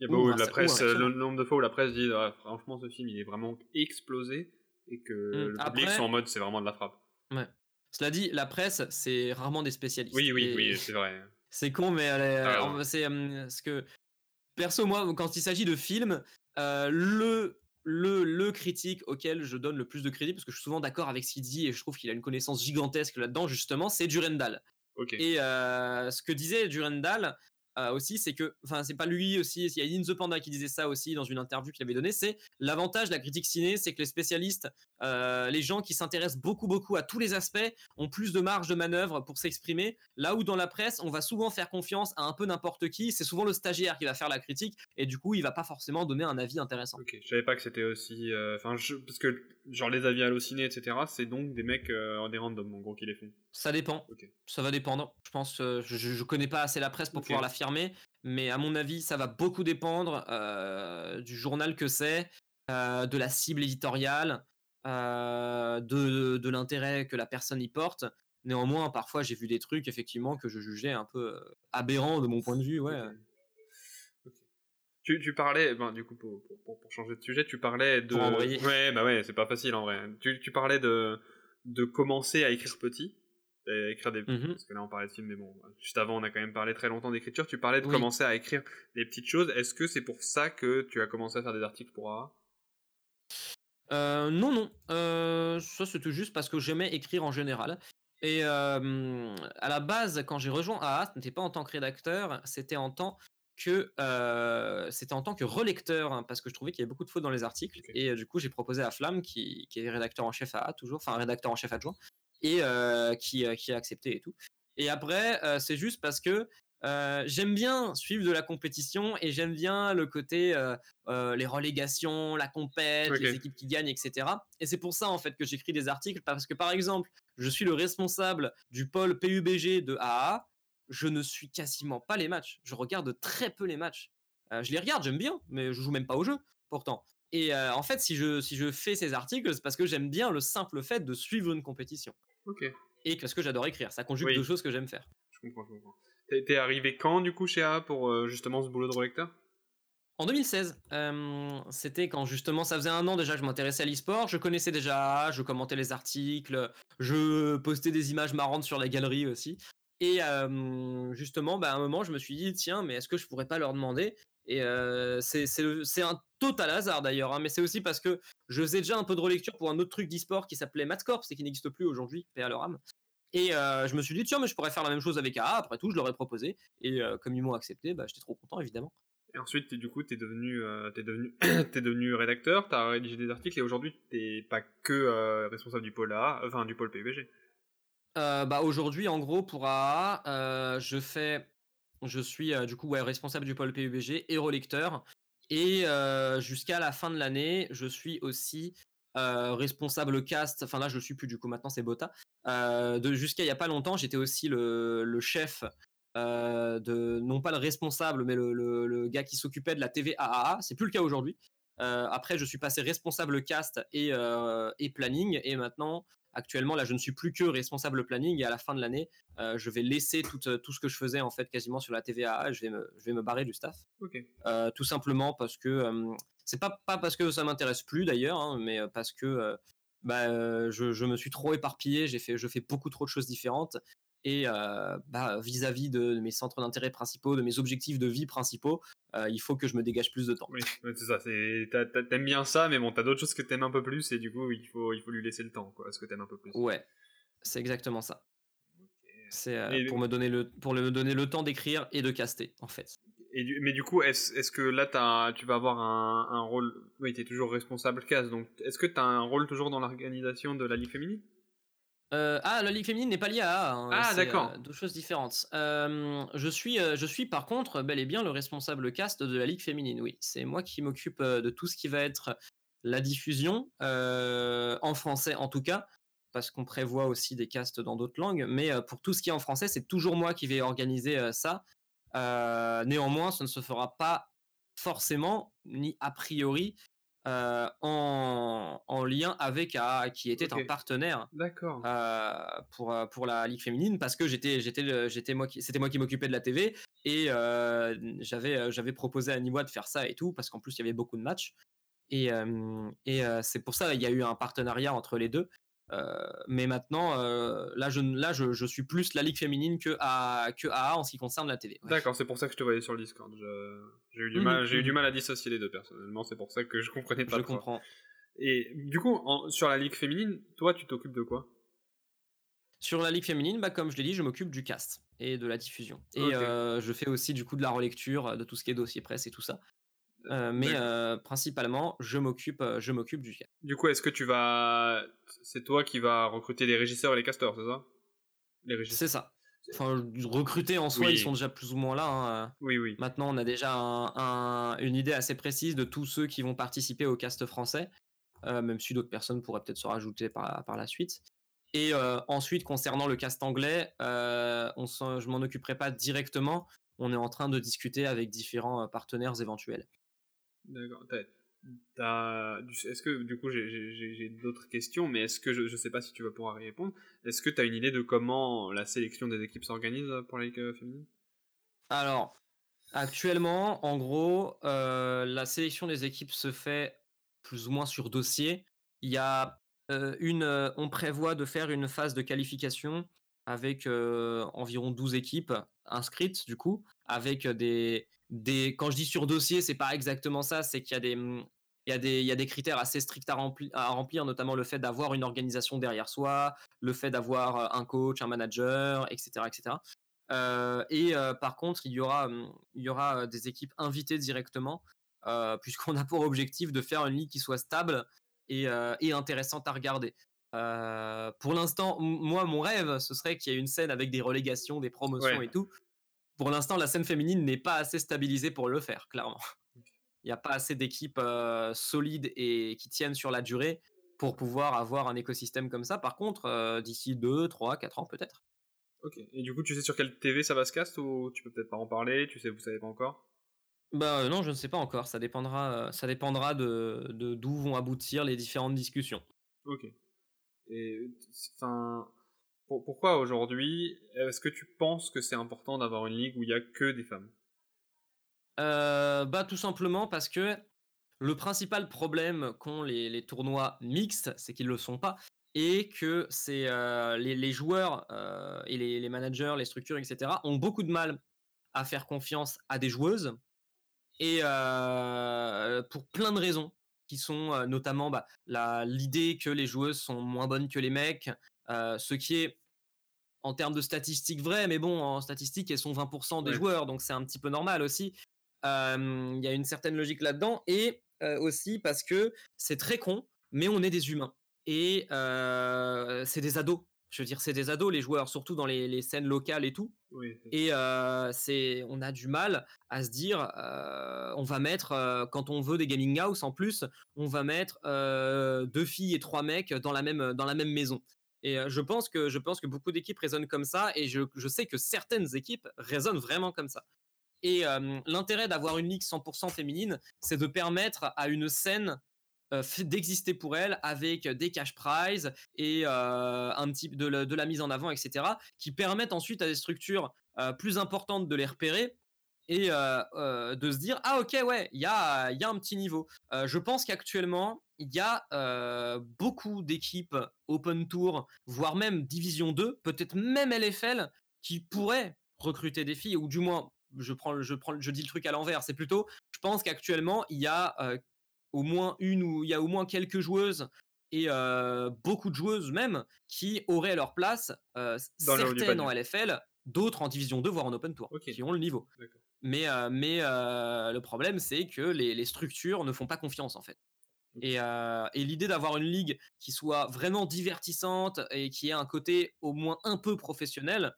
il y a beaucoup la presse, le nombre de fois où la presse dit ah, franchement ce film il est vraiment explosé et que mmh, le public sont en mode c'est vraiment de la frappe. Ouais. Cela dit, la presse c'est rarement des spécialistes. Oui oui oui c'est vrai. [LAUGHS] C'est con mais c'est ce que perso moi quand il s'agit de films euh, le le, le critique auquel je donne le plus de crédit, parce que je suis souvent d'accord avec ce qu'il dit et je trouve qu'il a une connaissance gigantesque là-dedans, justement, c'est Durendal. Et euh, ce que disait Durendal, euh, aussi, c'est que, enfin, c'est pas lui aussi, il y a In the Panda qui disait ça aussi dans une interview qu'il avait donnée, c'est l'avantage de la critique ciné, c'est que les spécialistes, euh, les gens qui s'intéressent beaucoup, beaucoup à tous les aspects, ont plus de marge de manœuvre pour s'exprimer, là où dans la presse, on va souvent faire confiance à un peu n'importe qui, c'est souvent le stagiaire qui va faire la critique, et du coup, il va pas forcément donner un avis intéressant. Ok, je savais pas que c'était aussi, euh, enfin, parce que, genre, les avis hallucinés, etc., c'est donc des mecs, des random, en gros, qui les font. Ça dépend. Ça va dépendre. Je pense, je, je, connais pas assez la presse pour pouvoir l'affirmer mais à mon avis, ça va beaucoup dépendre euh, du journal que c'est, euh, de la cible éditoriale, euh, de, l'intérêt que la personne y porte. Néanmoins, parfois, j'ai vu des trucs effectivement que je jugeais un peu aberrants de mon point de vue. Ouais. Tu, parlais, ben, du coup, pour, changer de sujet, tu parlais de. ouais, bah ouais, c'est pas facile en vrai. Tu, tu parlais de, de commencer à écrire petit écrire des mmh parce que là on parlait de films mais bon juste avant on a quand même parlé très longtemps d'écriture. Tu parlais de commencer à écrire des petites choses. Est-ce que c'est pour ça que tu as commencé à faire des articles pour AA euh, non non. Euh, ça c'était juste parce que j'aimais écrire en général. Et euh, à la base quand j'ai rejoint AA ce n'était pas en tant que rédacteur c'était en tant que euh, c'était en tant que relecteur, hein, parce que je trouvais qu'il y avait beaucoup de fautes dans les articles. Et euh, du coup, j'ai proposé à Flamme, qui, qui est rédacteur en chef à A, toujours, enfin rédacteur en chef adjoint, et euh, qui, euh, qui a accepté et tout. Et après, euh, c'est juste parce que euh, j'aime bien suivre de la compétition et j'aime bien le côté euh, euh, les relégations, la compète, les équipes qui gagnent, etc. Et c'est pour ça en fait que j'écris des articles parce que par exemple, je suis le responsable du pôle PUBG de AA. Je ne suis quasiment pas les matchs. Je regarde très peu les matchs. Je les regarde, j'aime bien, mais je joue même pas au jeu pourtant. Et en fait, si je, si je fais ces articles, c'est parce que j'aime bien le simple fait de suivre une compétition. Ok, Et parce que j'adore écrire. Ça conjugue Oui. deux choses que j'aime faire. je comprends, je comprends. T'es arrivé quand du coup chez A pour euh, justement ce boulot de relecteur? En 2016, euh, c'était quand justement ça faisait un an déjà que je m'intéressais à l'e-sport, je connaissais déjà, je commentais les articles, je postais des images marrantes sur la galerie aussi. Et euh, justement, bah, à un moment, je me suis dit, tiens, mais est-ce que je pourrais pas leur demander Et euh, c'est un total hasard d'ailleurs, hein, mais c'est aussi parce que je faisais déjà un peu de relecture pour un autre truc d'e-sport qui s'appelait Matcorp, et qui n'existe plus aujourd'hui, paix à leur âme. Et euh, je me suis dit, tiens, mais je pourrais faire la même chose avec AA, après tout, je leur ai proposé. Et euh, comme ils m'ont accepté, bah, j'étais trop content, évidemment. Et ensuite, du coup, t'es devenu, euh, t'es devenu, [CLEARS THROAT] t'es devenu rédacteur, t'as rédigé des articles et aujourd'hui, t'es pas que euh, responsable du pôle A, enfin du pôle PUBG. Euh, bah aujourd'hui, en gros, pour AA, je fais, je suis euh, du coup responsable du pôle PUBG et relecteur. Et euh, jusqu'à la fin de l'année, je suis aussi euh, responsable cast. Enfin là, je le suis plus du coup. Maintenant, c'est Bota. De jusqu'à il y a pas longtemps, j'étais aussi le, chef de non pas le responsable, mais le, gars qui s'occupait de la TV. C'est plus le cas aujourd'hui. Après, je suis passé responsable cast et, et planning. Et maintenant, actuellement, là, je ne suis plus que responsable planning. Et à la fin de l'année, euh, je vais laisser tout, euh, tout ce que je faisais en fait quasiment sur la TV AAA. Je vais me, je vais me barrer du staff. Euh, tout simplement parce que euh, c'est pas pas parce que ça m'intéresse plus d'ailleurs, hein, mais parce que bah, je, je me suis trop éparpillé, j'ai fait je fais beaucoup trop de choses différentes et euh, bah, vis-à-vis de mes centres d'intérêt principaux, de mes objectifs de vie principaux, euh, il faut que je me dégage plus de temps. Oui, c'est ça. c'est- T'aimes bien ça, mais bon, t'as d'autres choses que t'aimes un peu plus et du coup, il faut, il faut lui laisser le temps, quoi, ce que t'aimes un peu plus. Ouais, c'est exactement ça. C'est euh, Et- pour me donner le pour me donner le temps d'écrire et de caster en fait. Et du- mais du coup, est-ce est-ce que là, t'as- tu vas avoir un, un rôle. Oui, t'es toujours responsable CAS, donc est-ce que t'as un rôle toujours dans l'organisation de la Ligue féminine? Euh, ah, la Ligue féminine n'est pas liée à AA. hein, Ah, d'accord. euh, deux choses différentes. Euh, je, suis, je suis par contre bel et bien le responsable cast de la Ligue féminine. Oui, c'est moi qui m'occupe de tout ce qui va être la diffusion, en français en tout cas, parce qu'on prévoit aussi des casts dans d'autres langues. Mais pour tout ce qui est en français, c'est toujours moi qui vais organiser ça. Néanmoins, ce ne se fera pas forcément, ni a priori, euh, en, en lien avec AA, qui était un partenaire D'accord. euh, pour euh, pour la ligue féminine parce que j'étais j'étais j'étais moi qui c'était moi qui m'occupais de la TV et euh, j'avais j'avais proposé à Niwa de faire ça et tout parce qu'en plus il y avait beaucoup de matchs. Et et c'est pour ça il y a eu un partenariat entre les deux mais maintenant euh, là je là je, je suis plus la ligue féminine que AA en ce qui concerne la TV ouais. D'accord, c'est pour ça que je te voyais sur le Discord. J'ai eu, du mal- j'ai eu mhm. du mal à dissocier les deux, personnellement. C'est pour ça que je comprenais pas je trop. comprends Et du coup, en- sur la Ligue féminine, toi, tu t'occupes de quoi? Sur la ligue féminine, bah, comme je l'ai dit, je m'occupe du cast et de la diffusion. Et euh, je fais aussi du coup de la relecture, euh, de tout ce qui est dossier presse et tout ça. Euh, mais euh, principalement, je m'occupe, euh, je m'occupe du cast. Du coup, est-ce que tu vas. C'est toi qui vas recruter les régisseurs et les casteurs, c'est ça? Les régisseurs C'est ça. Enfin, recruter en soi, Oui. ils sont déjà plus ou moins là. hein. Oui, oui. Maintenant, on a déjà un- un- une idée assez précise de tous ceux qui vont participer au cast français, euh, même si d'autres personnes pourraient peut-être se rajouter par, par la suite. Et ensuite, concernant le cast anglais, on je m'en occuperai pas directement. On est en train de discuter avec différents partenaires éventuels. D'accord. Est-ce que, du coup, j'ai- d'autres questions, mais est-ce que, je, je sais pas si tu vas pouvoir y répondre, est-ce que tu as une idée de comment la sélection des équipes s'organise pour la Ligue féminine? Alors, actuellement, en gros, euh, la sélection des équipes se fait plus ou moins sur dossier. Il y a euh, une, euh, on prévoit de faire une phase de qualification avec environ 12 équipes inscrites du coup, avec des, des quand je dis sur dossier, c'est pas exactement ça, c'est qu'il y a des hum, il y, a des, il y a des critères assez stricts à, à remplir, notamment le fait d'avoir une organisation derrière soi, le fait d'avoir un coach, un manager, etc. etc. et par contre, il y aura, il y aura des équipes invitées directement, [LAUGHS] puisqu'on a pour objectif de faire une ligue qui soit stable et, et intéressante à regarder. Pour l'instant, moi, mon rêve, ce serait qu'il y ait une scène avec des relégations, des promotions et tout. Pour l'instant, la scène féminine n'est pas assez stabilisée pour le faire, clairement. Il n'y a pas assez d'équipes solides et qui tiennent sur la durée pour pouvoir avoir un écosystème comme ça. Par contre, d'ici 2, 3, 4 ans peut-être. Ok. Et du coup, tu sais sur quelle TV ça va se cast ou tu peux peut-être pas en parler Tu sais, vous savez pas encore? Bah non, je ne sais pas encore. Ça dépendra, ça dépendra de d'où vont aboutir les différentes discussions. Ok. Et enfin, pourquoi aujourd'hui Est-ce que tu penses que c'est important d'avoir une ligue où il y a que des femmes? Euh, Bah tout simplement parce que le principal problème qu'ont les, tournois mixtes, c'est qu'ils le sont pas et que c'est euh, les, joueurs euh, et les, managers, les structures, etc. ont beaucoup de mal à faire confiance à des joueuses et pour plein de raisons qui sont notamment bah, l'idée que les joueuses sont moins bonnes que les mecs, ce qui est en termes de statistiques vrai, mais bon, en statistiques, elles sont 20% des joueurs, donc c'est un petit peu normal aussi. Il y a une certaine logique là-dedans, et aussi parce que c'est très con, mais on est des humains et c'est des ados. Je veux dire, c'est des ados les joueurs, surtout dans les, scènes locales et tout. et c'est, on a du mal à se dire, on va mettre quand on veut des gaming house en plus, on va mettre deux filles et trois mecs dans la même dans la même maison. Et je pense que je pense que beaucoup d'équipes raisonnent comme ça, et je, je sais que certaines équipes raisonnent vraiment comme ça. Et l'intérêt d'avoir une ligue 100% féminine, c'est de permettre à une scène euh, d'exister pour elle avec des cash prizes et euh, un petit de la, de la, mise en avant, etc., qui permettent ensuite à des structures euh, plus importantes de les repérer et de se dire ah ok ouais il y a, y a un petit niveau. je pense qu'actuellement il y a beaucoup d'équipes Open Tour, voire même Division 2, peut-être même LFL, qui pourraient recruter des filles, ou du moins je prends, je prends, je dis le truc à l'envers. C'est plutôt, je pense qu'actuellement il y a au moins une ou il y a au moins quelques joueuses et beaucoup de joueuses même qui auraient leur place, certaines en LFL, d'autres en Division 2 voire en Open Tour, qui ont le niveau. Mais, mais le problème c'est que les, structures ne font pas confiance en fait. Et, et l'idée d'avoir une ligue qui soit vraiment divertissante et qui ait un côté au moins un peu professionnel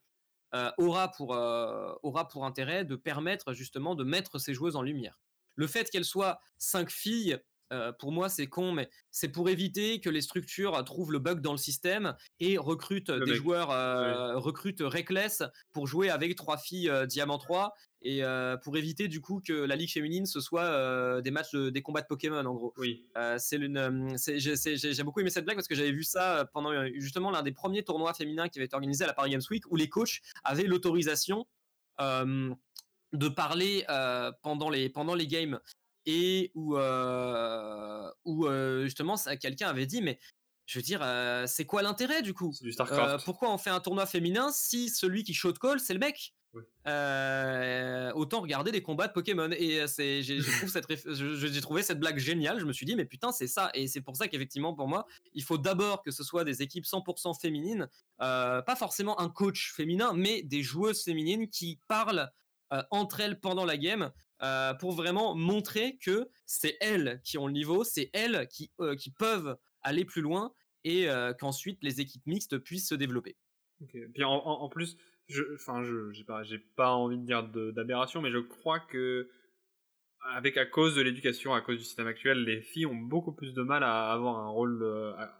aura, pour, aura pour intérêt de permettre justement de mettre ces joueuses en lumière. Le fait qu'elles soient cinq filles, euh, pour moi, c'est con, mais c'est pour éviter que les structures trouvent le bug dans le système et recrutent des joueurs, euh, recrutent Reckless pour jouer avec trois filles euh, Diamant 3 et pour éviter du coup que la ligue féminine ce soit des matchs, des combats de Pokémon en gros. Oui. c'est j'ai beaucoup aimé cette blague parce que j'avais vu ça pendant justement l'un des premiers tournois féminins qui avait été organisé à la Paris Games Week où les coachs avaient l'autorisation de parler euh, pendant les pendant les games. Et où euh, où euh, justement quelqu'un avait dit mais je veux dire c'est quoi l'intérêt du coup? Pourquoi on fait un tournoi féminin si celui qui shot call c'est le mec? Autant regarder des combats de Pokémon. Et c'est j'ai trouvé cette blague géniale. Je me suis dit mais putain c'est ça. Et c'est pour ça qu'effectivement pour moi il faut d'abord que ce soit des équipes 100% féminines. Pas forcément un coach féminin mais des joueuses féminines qui parlent euh, entre elles pendant la game euh, pour vraiment montrer que c'est elles qui ont le niveau, c'est elles qui, euh, qui peuvent aller plus loin et qu'ensuite les équipes mixtes puissent se développer. Puis en, plus, je, enfin, je, j'ai pas, pas envie de dire d'aberration, mais je crois que avec à cause de l'éducation, à cause du système actuel, les filles ont beaucoup plus de mal à avoir un rôle, à,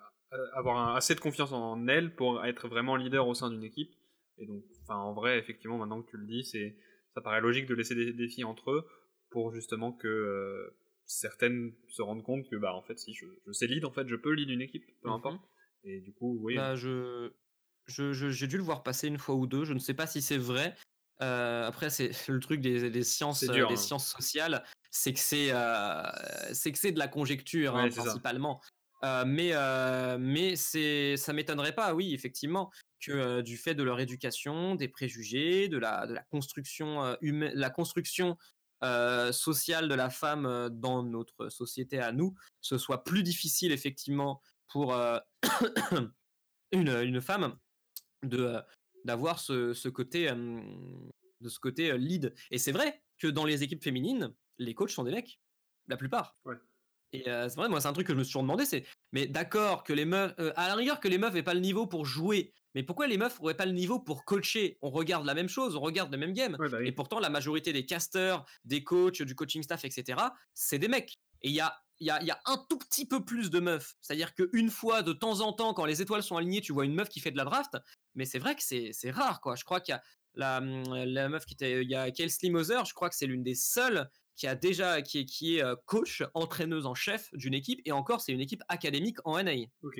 avoir assez de confiance en elles pour être vraiment leader au sein d'une équipe. Et donc, en vrai, effectivement, maintenant que tu le dis, c'est ça paraît logique de laisser des défis entre eux pour justement que euh, certaines se rendent compte que bah en fait si je, je sais lead en fait je peux lead une équipe peu mhm. importe. Et du coup oui. Bah, je j'ai dû le voir passer une fois ou deux je ne sais pas si c'est vrai. Euh, après c'est [LAUGHS] le truc des, des sciences des hein. sciences sociales c'est que c'est euh, c'est que c'est de la conjecture hein, principalement mais mais c'est ça m'étonnerait pas oui effectivement que du fait de leur éducation, des préjugés, de la, de la construction humaine, la construction sociale de la femme dans notre société à nous, ce soit plus difficile effectivement pour [COUGHS] une, une, femme de, d'avoir ce, ce côté, de ce côté lead. Et c'est vrai que dans les équipes féminines, les coachs sont des mecs, la plupart. Et euh, c'est vrai, moi, c'est un truc que je me suis toujours demandé, c'est, mais d'accord que les meufs, euh, à la rigueur que les meufs aient pas le niveau pour jouer, mais pourquoi les meufs n'auraient pas le niveau pour coacher? On regarde la même chose, on regarde le même game. Ouais, bah oui. Et pourtant, la majorité des casters, des coachs, du coaching staff, etc., c'est des mecs. Et il y a, y, a, y a un tout petit peu plus de meufs. C'est-à-dire qu'une fois, de temps en temps, quand les étoiles sont alignées, tu vois une meuf qui fait de la draft. Mais c'est vrai que c'est c'est rare, quoi. Je crois qu'il y a la, hum, la meuf qui était. Il y a Kelsey Moser, je crois que c'est l'une des seules qui a déjà qui est, qui est euh, coach, entraîneuse en chef d'une équipe. Et encore, c'est une équipe académique en NA. Ok.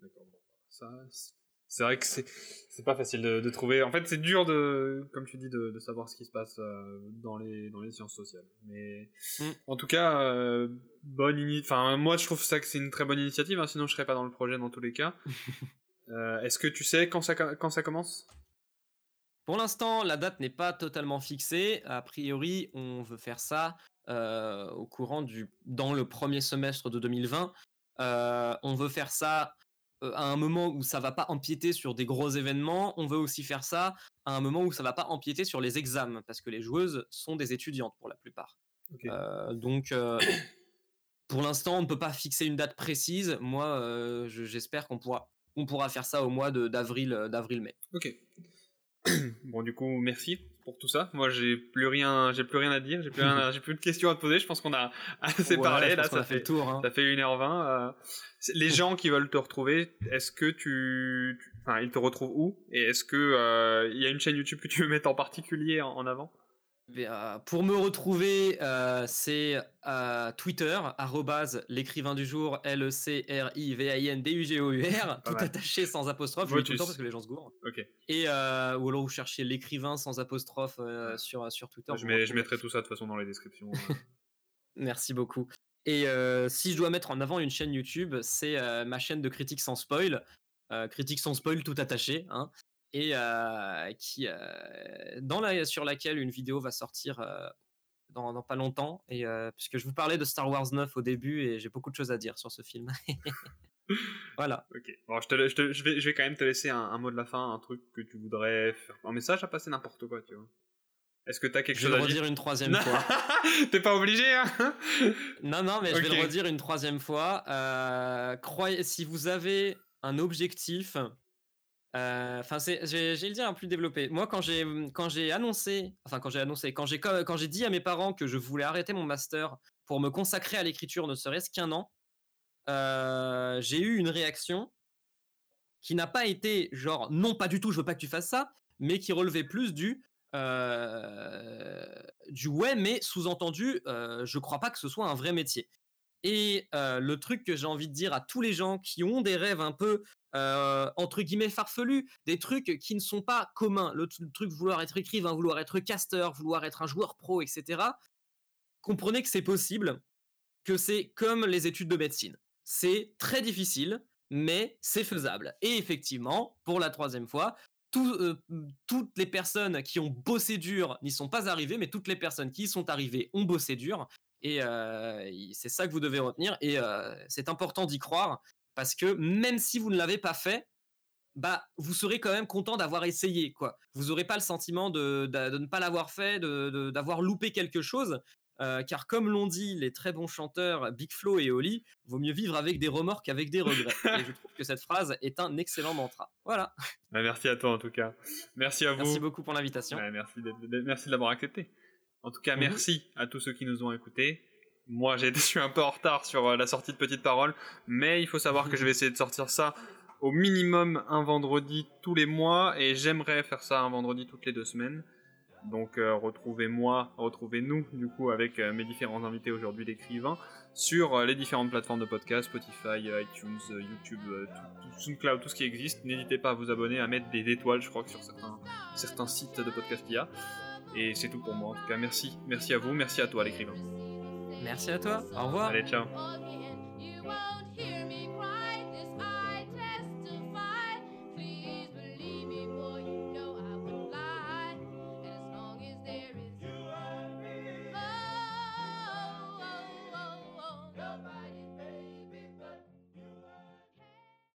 D'accord. bon, Ça, c'est- vrai que c'est c'est pas facile de, de trouver. En fait, c'est dur de, comme tu dis, de, de savoir ce qui se passe euh, dans les dans les sciences sociales. Mais Mm. en tout cas, euh, bonne Enfin, moi, je trouve ça que c'est une très bonne initiative. hein, sinon, je serais pas dans le projet dans tous les cas. [LAUGHS] Euh, Est-ce que tu sais quand ça quand ça commence? Pour l'instant, la date n'est pas totalement fixée. A priori, on veut faire ça euh, au courant du dans le premier semestre de 2020. Euh, on veut faire ça euh, à un moment où ça va pas empiéter sur des gros événements. On veut aussi faire ça à un moment où ça va pas empiéter sur les examens parce que les joueuses sont des étudiantes pour la plupart. Euh, donc [COUGHS] pour l'instant, on ne peut pas fixer une date précise. Moi, je- j'espère qu'on pourra on pourra faire ça au mois de- d'avril d'avril mai. Ok. [CLEARS THROAT] bon, du coup, merci pour tout ça. Moi, j'ai plus rien, j'ai plus rien à dire, j'ai plus, rien [LAUGHS] j'ai plus de questions à te poser. Je pense qu'on a [LAUGHS] assez Ouais, parlé. Là, ça fait fait, le tour. hein. ça fait 1h20. euh, les gens qui veulent te retrouver, est-ce que tu, tu- enfin, ils te retrouvent où? Et est-ce que euh, il y a une chaîne YouTube que tu veux mettre en particulier en, en avant? Pour me retrouver, euh, c'est euh, Twitter, arrobase l'écrivain du jour, L-E-C-R-I-V-A-I-N-D-U-G-O-U-R, tout mal. attaché sans apostrophe, je le dis tout le temps parce que les gens se gourrent. Et, euh, ou alors vous cherchez l'écrivain sans apostrophe euh, sur, sur Twitter. Je, mets- je mettrai tout ça de toute façon dans les descriptions. euh. [LAUGHS] Merci beaucoup. Et euh, si je dois mettre en avant une chaîne YouTube, c'est euh, ma chaîne de critique sans spoil, euh, critique sans spoil tout attaché, hein, et euh, qui, euh, dans la, sur laquelle une vidéo va sortir euh, dans, dans pas longtemps, et euh, puisque je vous parlais de Star Wars 9 au début, et j'ai beaucoup de choses à dire sur ce film. [LAUGHS] [LAUGHS] voilà. ok. Bon, je, te, je, te- je vais, je vais quand même te laisser un, un mot de la fin, un truc que tu voudrais faire, un message à passer n'importe quoi, tu vois. Est-ce que t'as quelque Je chose vais à le dire redire une troisième fois. [LAUGHS] T'es pas obligé, hein Non, non, mais je vais le redire une troisième fois. Euh, croyez, si vous avez un objectif, enfin, c'est, j'ai, le dire un plus développé. Moi, quand j'ai, quand j'ai annoncé, enfin, quand j'ai annoncé, quand j'ai, quand j'ai dit à mes parents que je voulais arrêter mon master pour me consacrer à l'écriture, ne serait-ce qu'un an, euh, j'ai eu une réaction qui n'a pas été genre non, pas du tout, je veux pas que tu fasses ça, mais qui relevait plus du euh, du ouais, mais sous-entendu, euh, je crois pas que ce soit un vrai métier. Et euh, le truc que j'ai envie de dire à tous les gens qui ont des rêves un peu euh, entre guillemets farfelus, des trucs qui ne sont pas communs, le, truc vouloir être écrivain, vouloir être caster, vouloir être un joueur pro, etc. Comprenez que c'est possible, que c'est comme les études de médecine. C'est très difficile, mais c'est faisable. Et effectivement, pour la troisième fois, euh, toutes les personnes qui ont bossé dur n'y sont pas arrivées, mais toutes les personnes qui y sont arrivées ont bossé dur. Et euh, c'est ça que vous devez retenir. Et euh, c'est important d'y croire, parce que même si vous ne l'avez pas fait, bah, vous serez quand même content d'avoir essayé, quoi. Vous n'aurez pas le sentiment de, de- de ne pas l'avoir fait, d'avoir loupé quelque chose. euh, car comme l'ont dit les très bons chanteurs Big Flo et Oli, vaut mieux vivre avec des remords qu'avec des regrets. et je trouve que cette phrase est un excellent mantra. Voilà. Bah, Merci à toi en tout cas. Merci à vous. Merci beaucoup pour l'invitation. Ouais, merci, merci de l'avoir accepté. En tout cas, Mhm. merci à tous ceux qui nous ont écoutés. Moi, j'ai [LAUGHS] été je suis un peu en retard sur euh, la sortie de Petite Parole, mais il faut savoir que je vais essayer de sortir ça au minimum un vendredi tous les mois, et j'aimerais faire ça un vendredi toutes les deux semaines. Donc euh, retrouvez-moi, retrouvez-nous du coup avec euh, mes différents invités aujourd'hui l'écrivain sur euh, les différentes plateformes de podcast, Spotify, iTunes, YouTube, tout, tout, SoundCloud, tout ce qui existe. N'hésitez pas à vous abonner, à mettre des étoiles, je crois que sur certains, certains sites de podcast qu'il y a. Et c'est tout pour moi. En tout cas, merci, merci à vous, merci à toi l'écrivain. Merci à toi. Au revoir. Allez, ciao.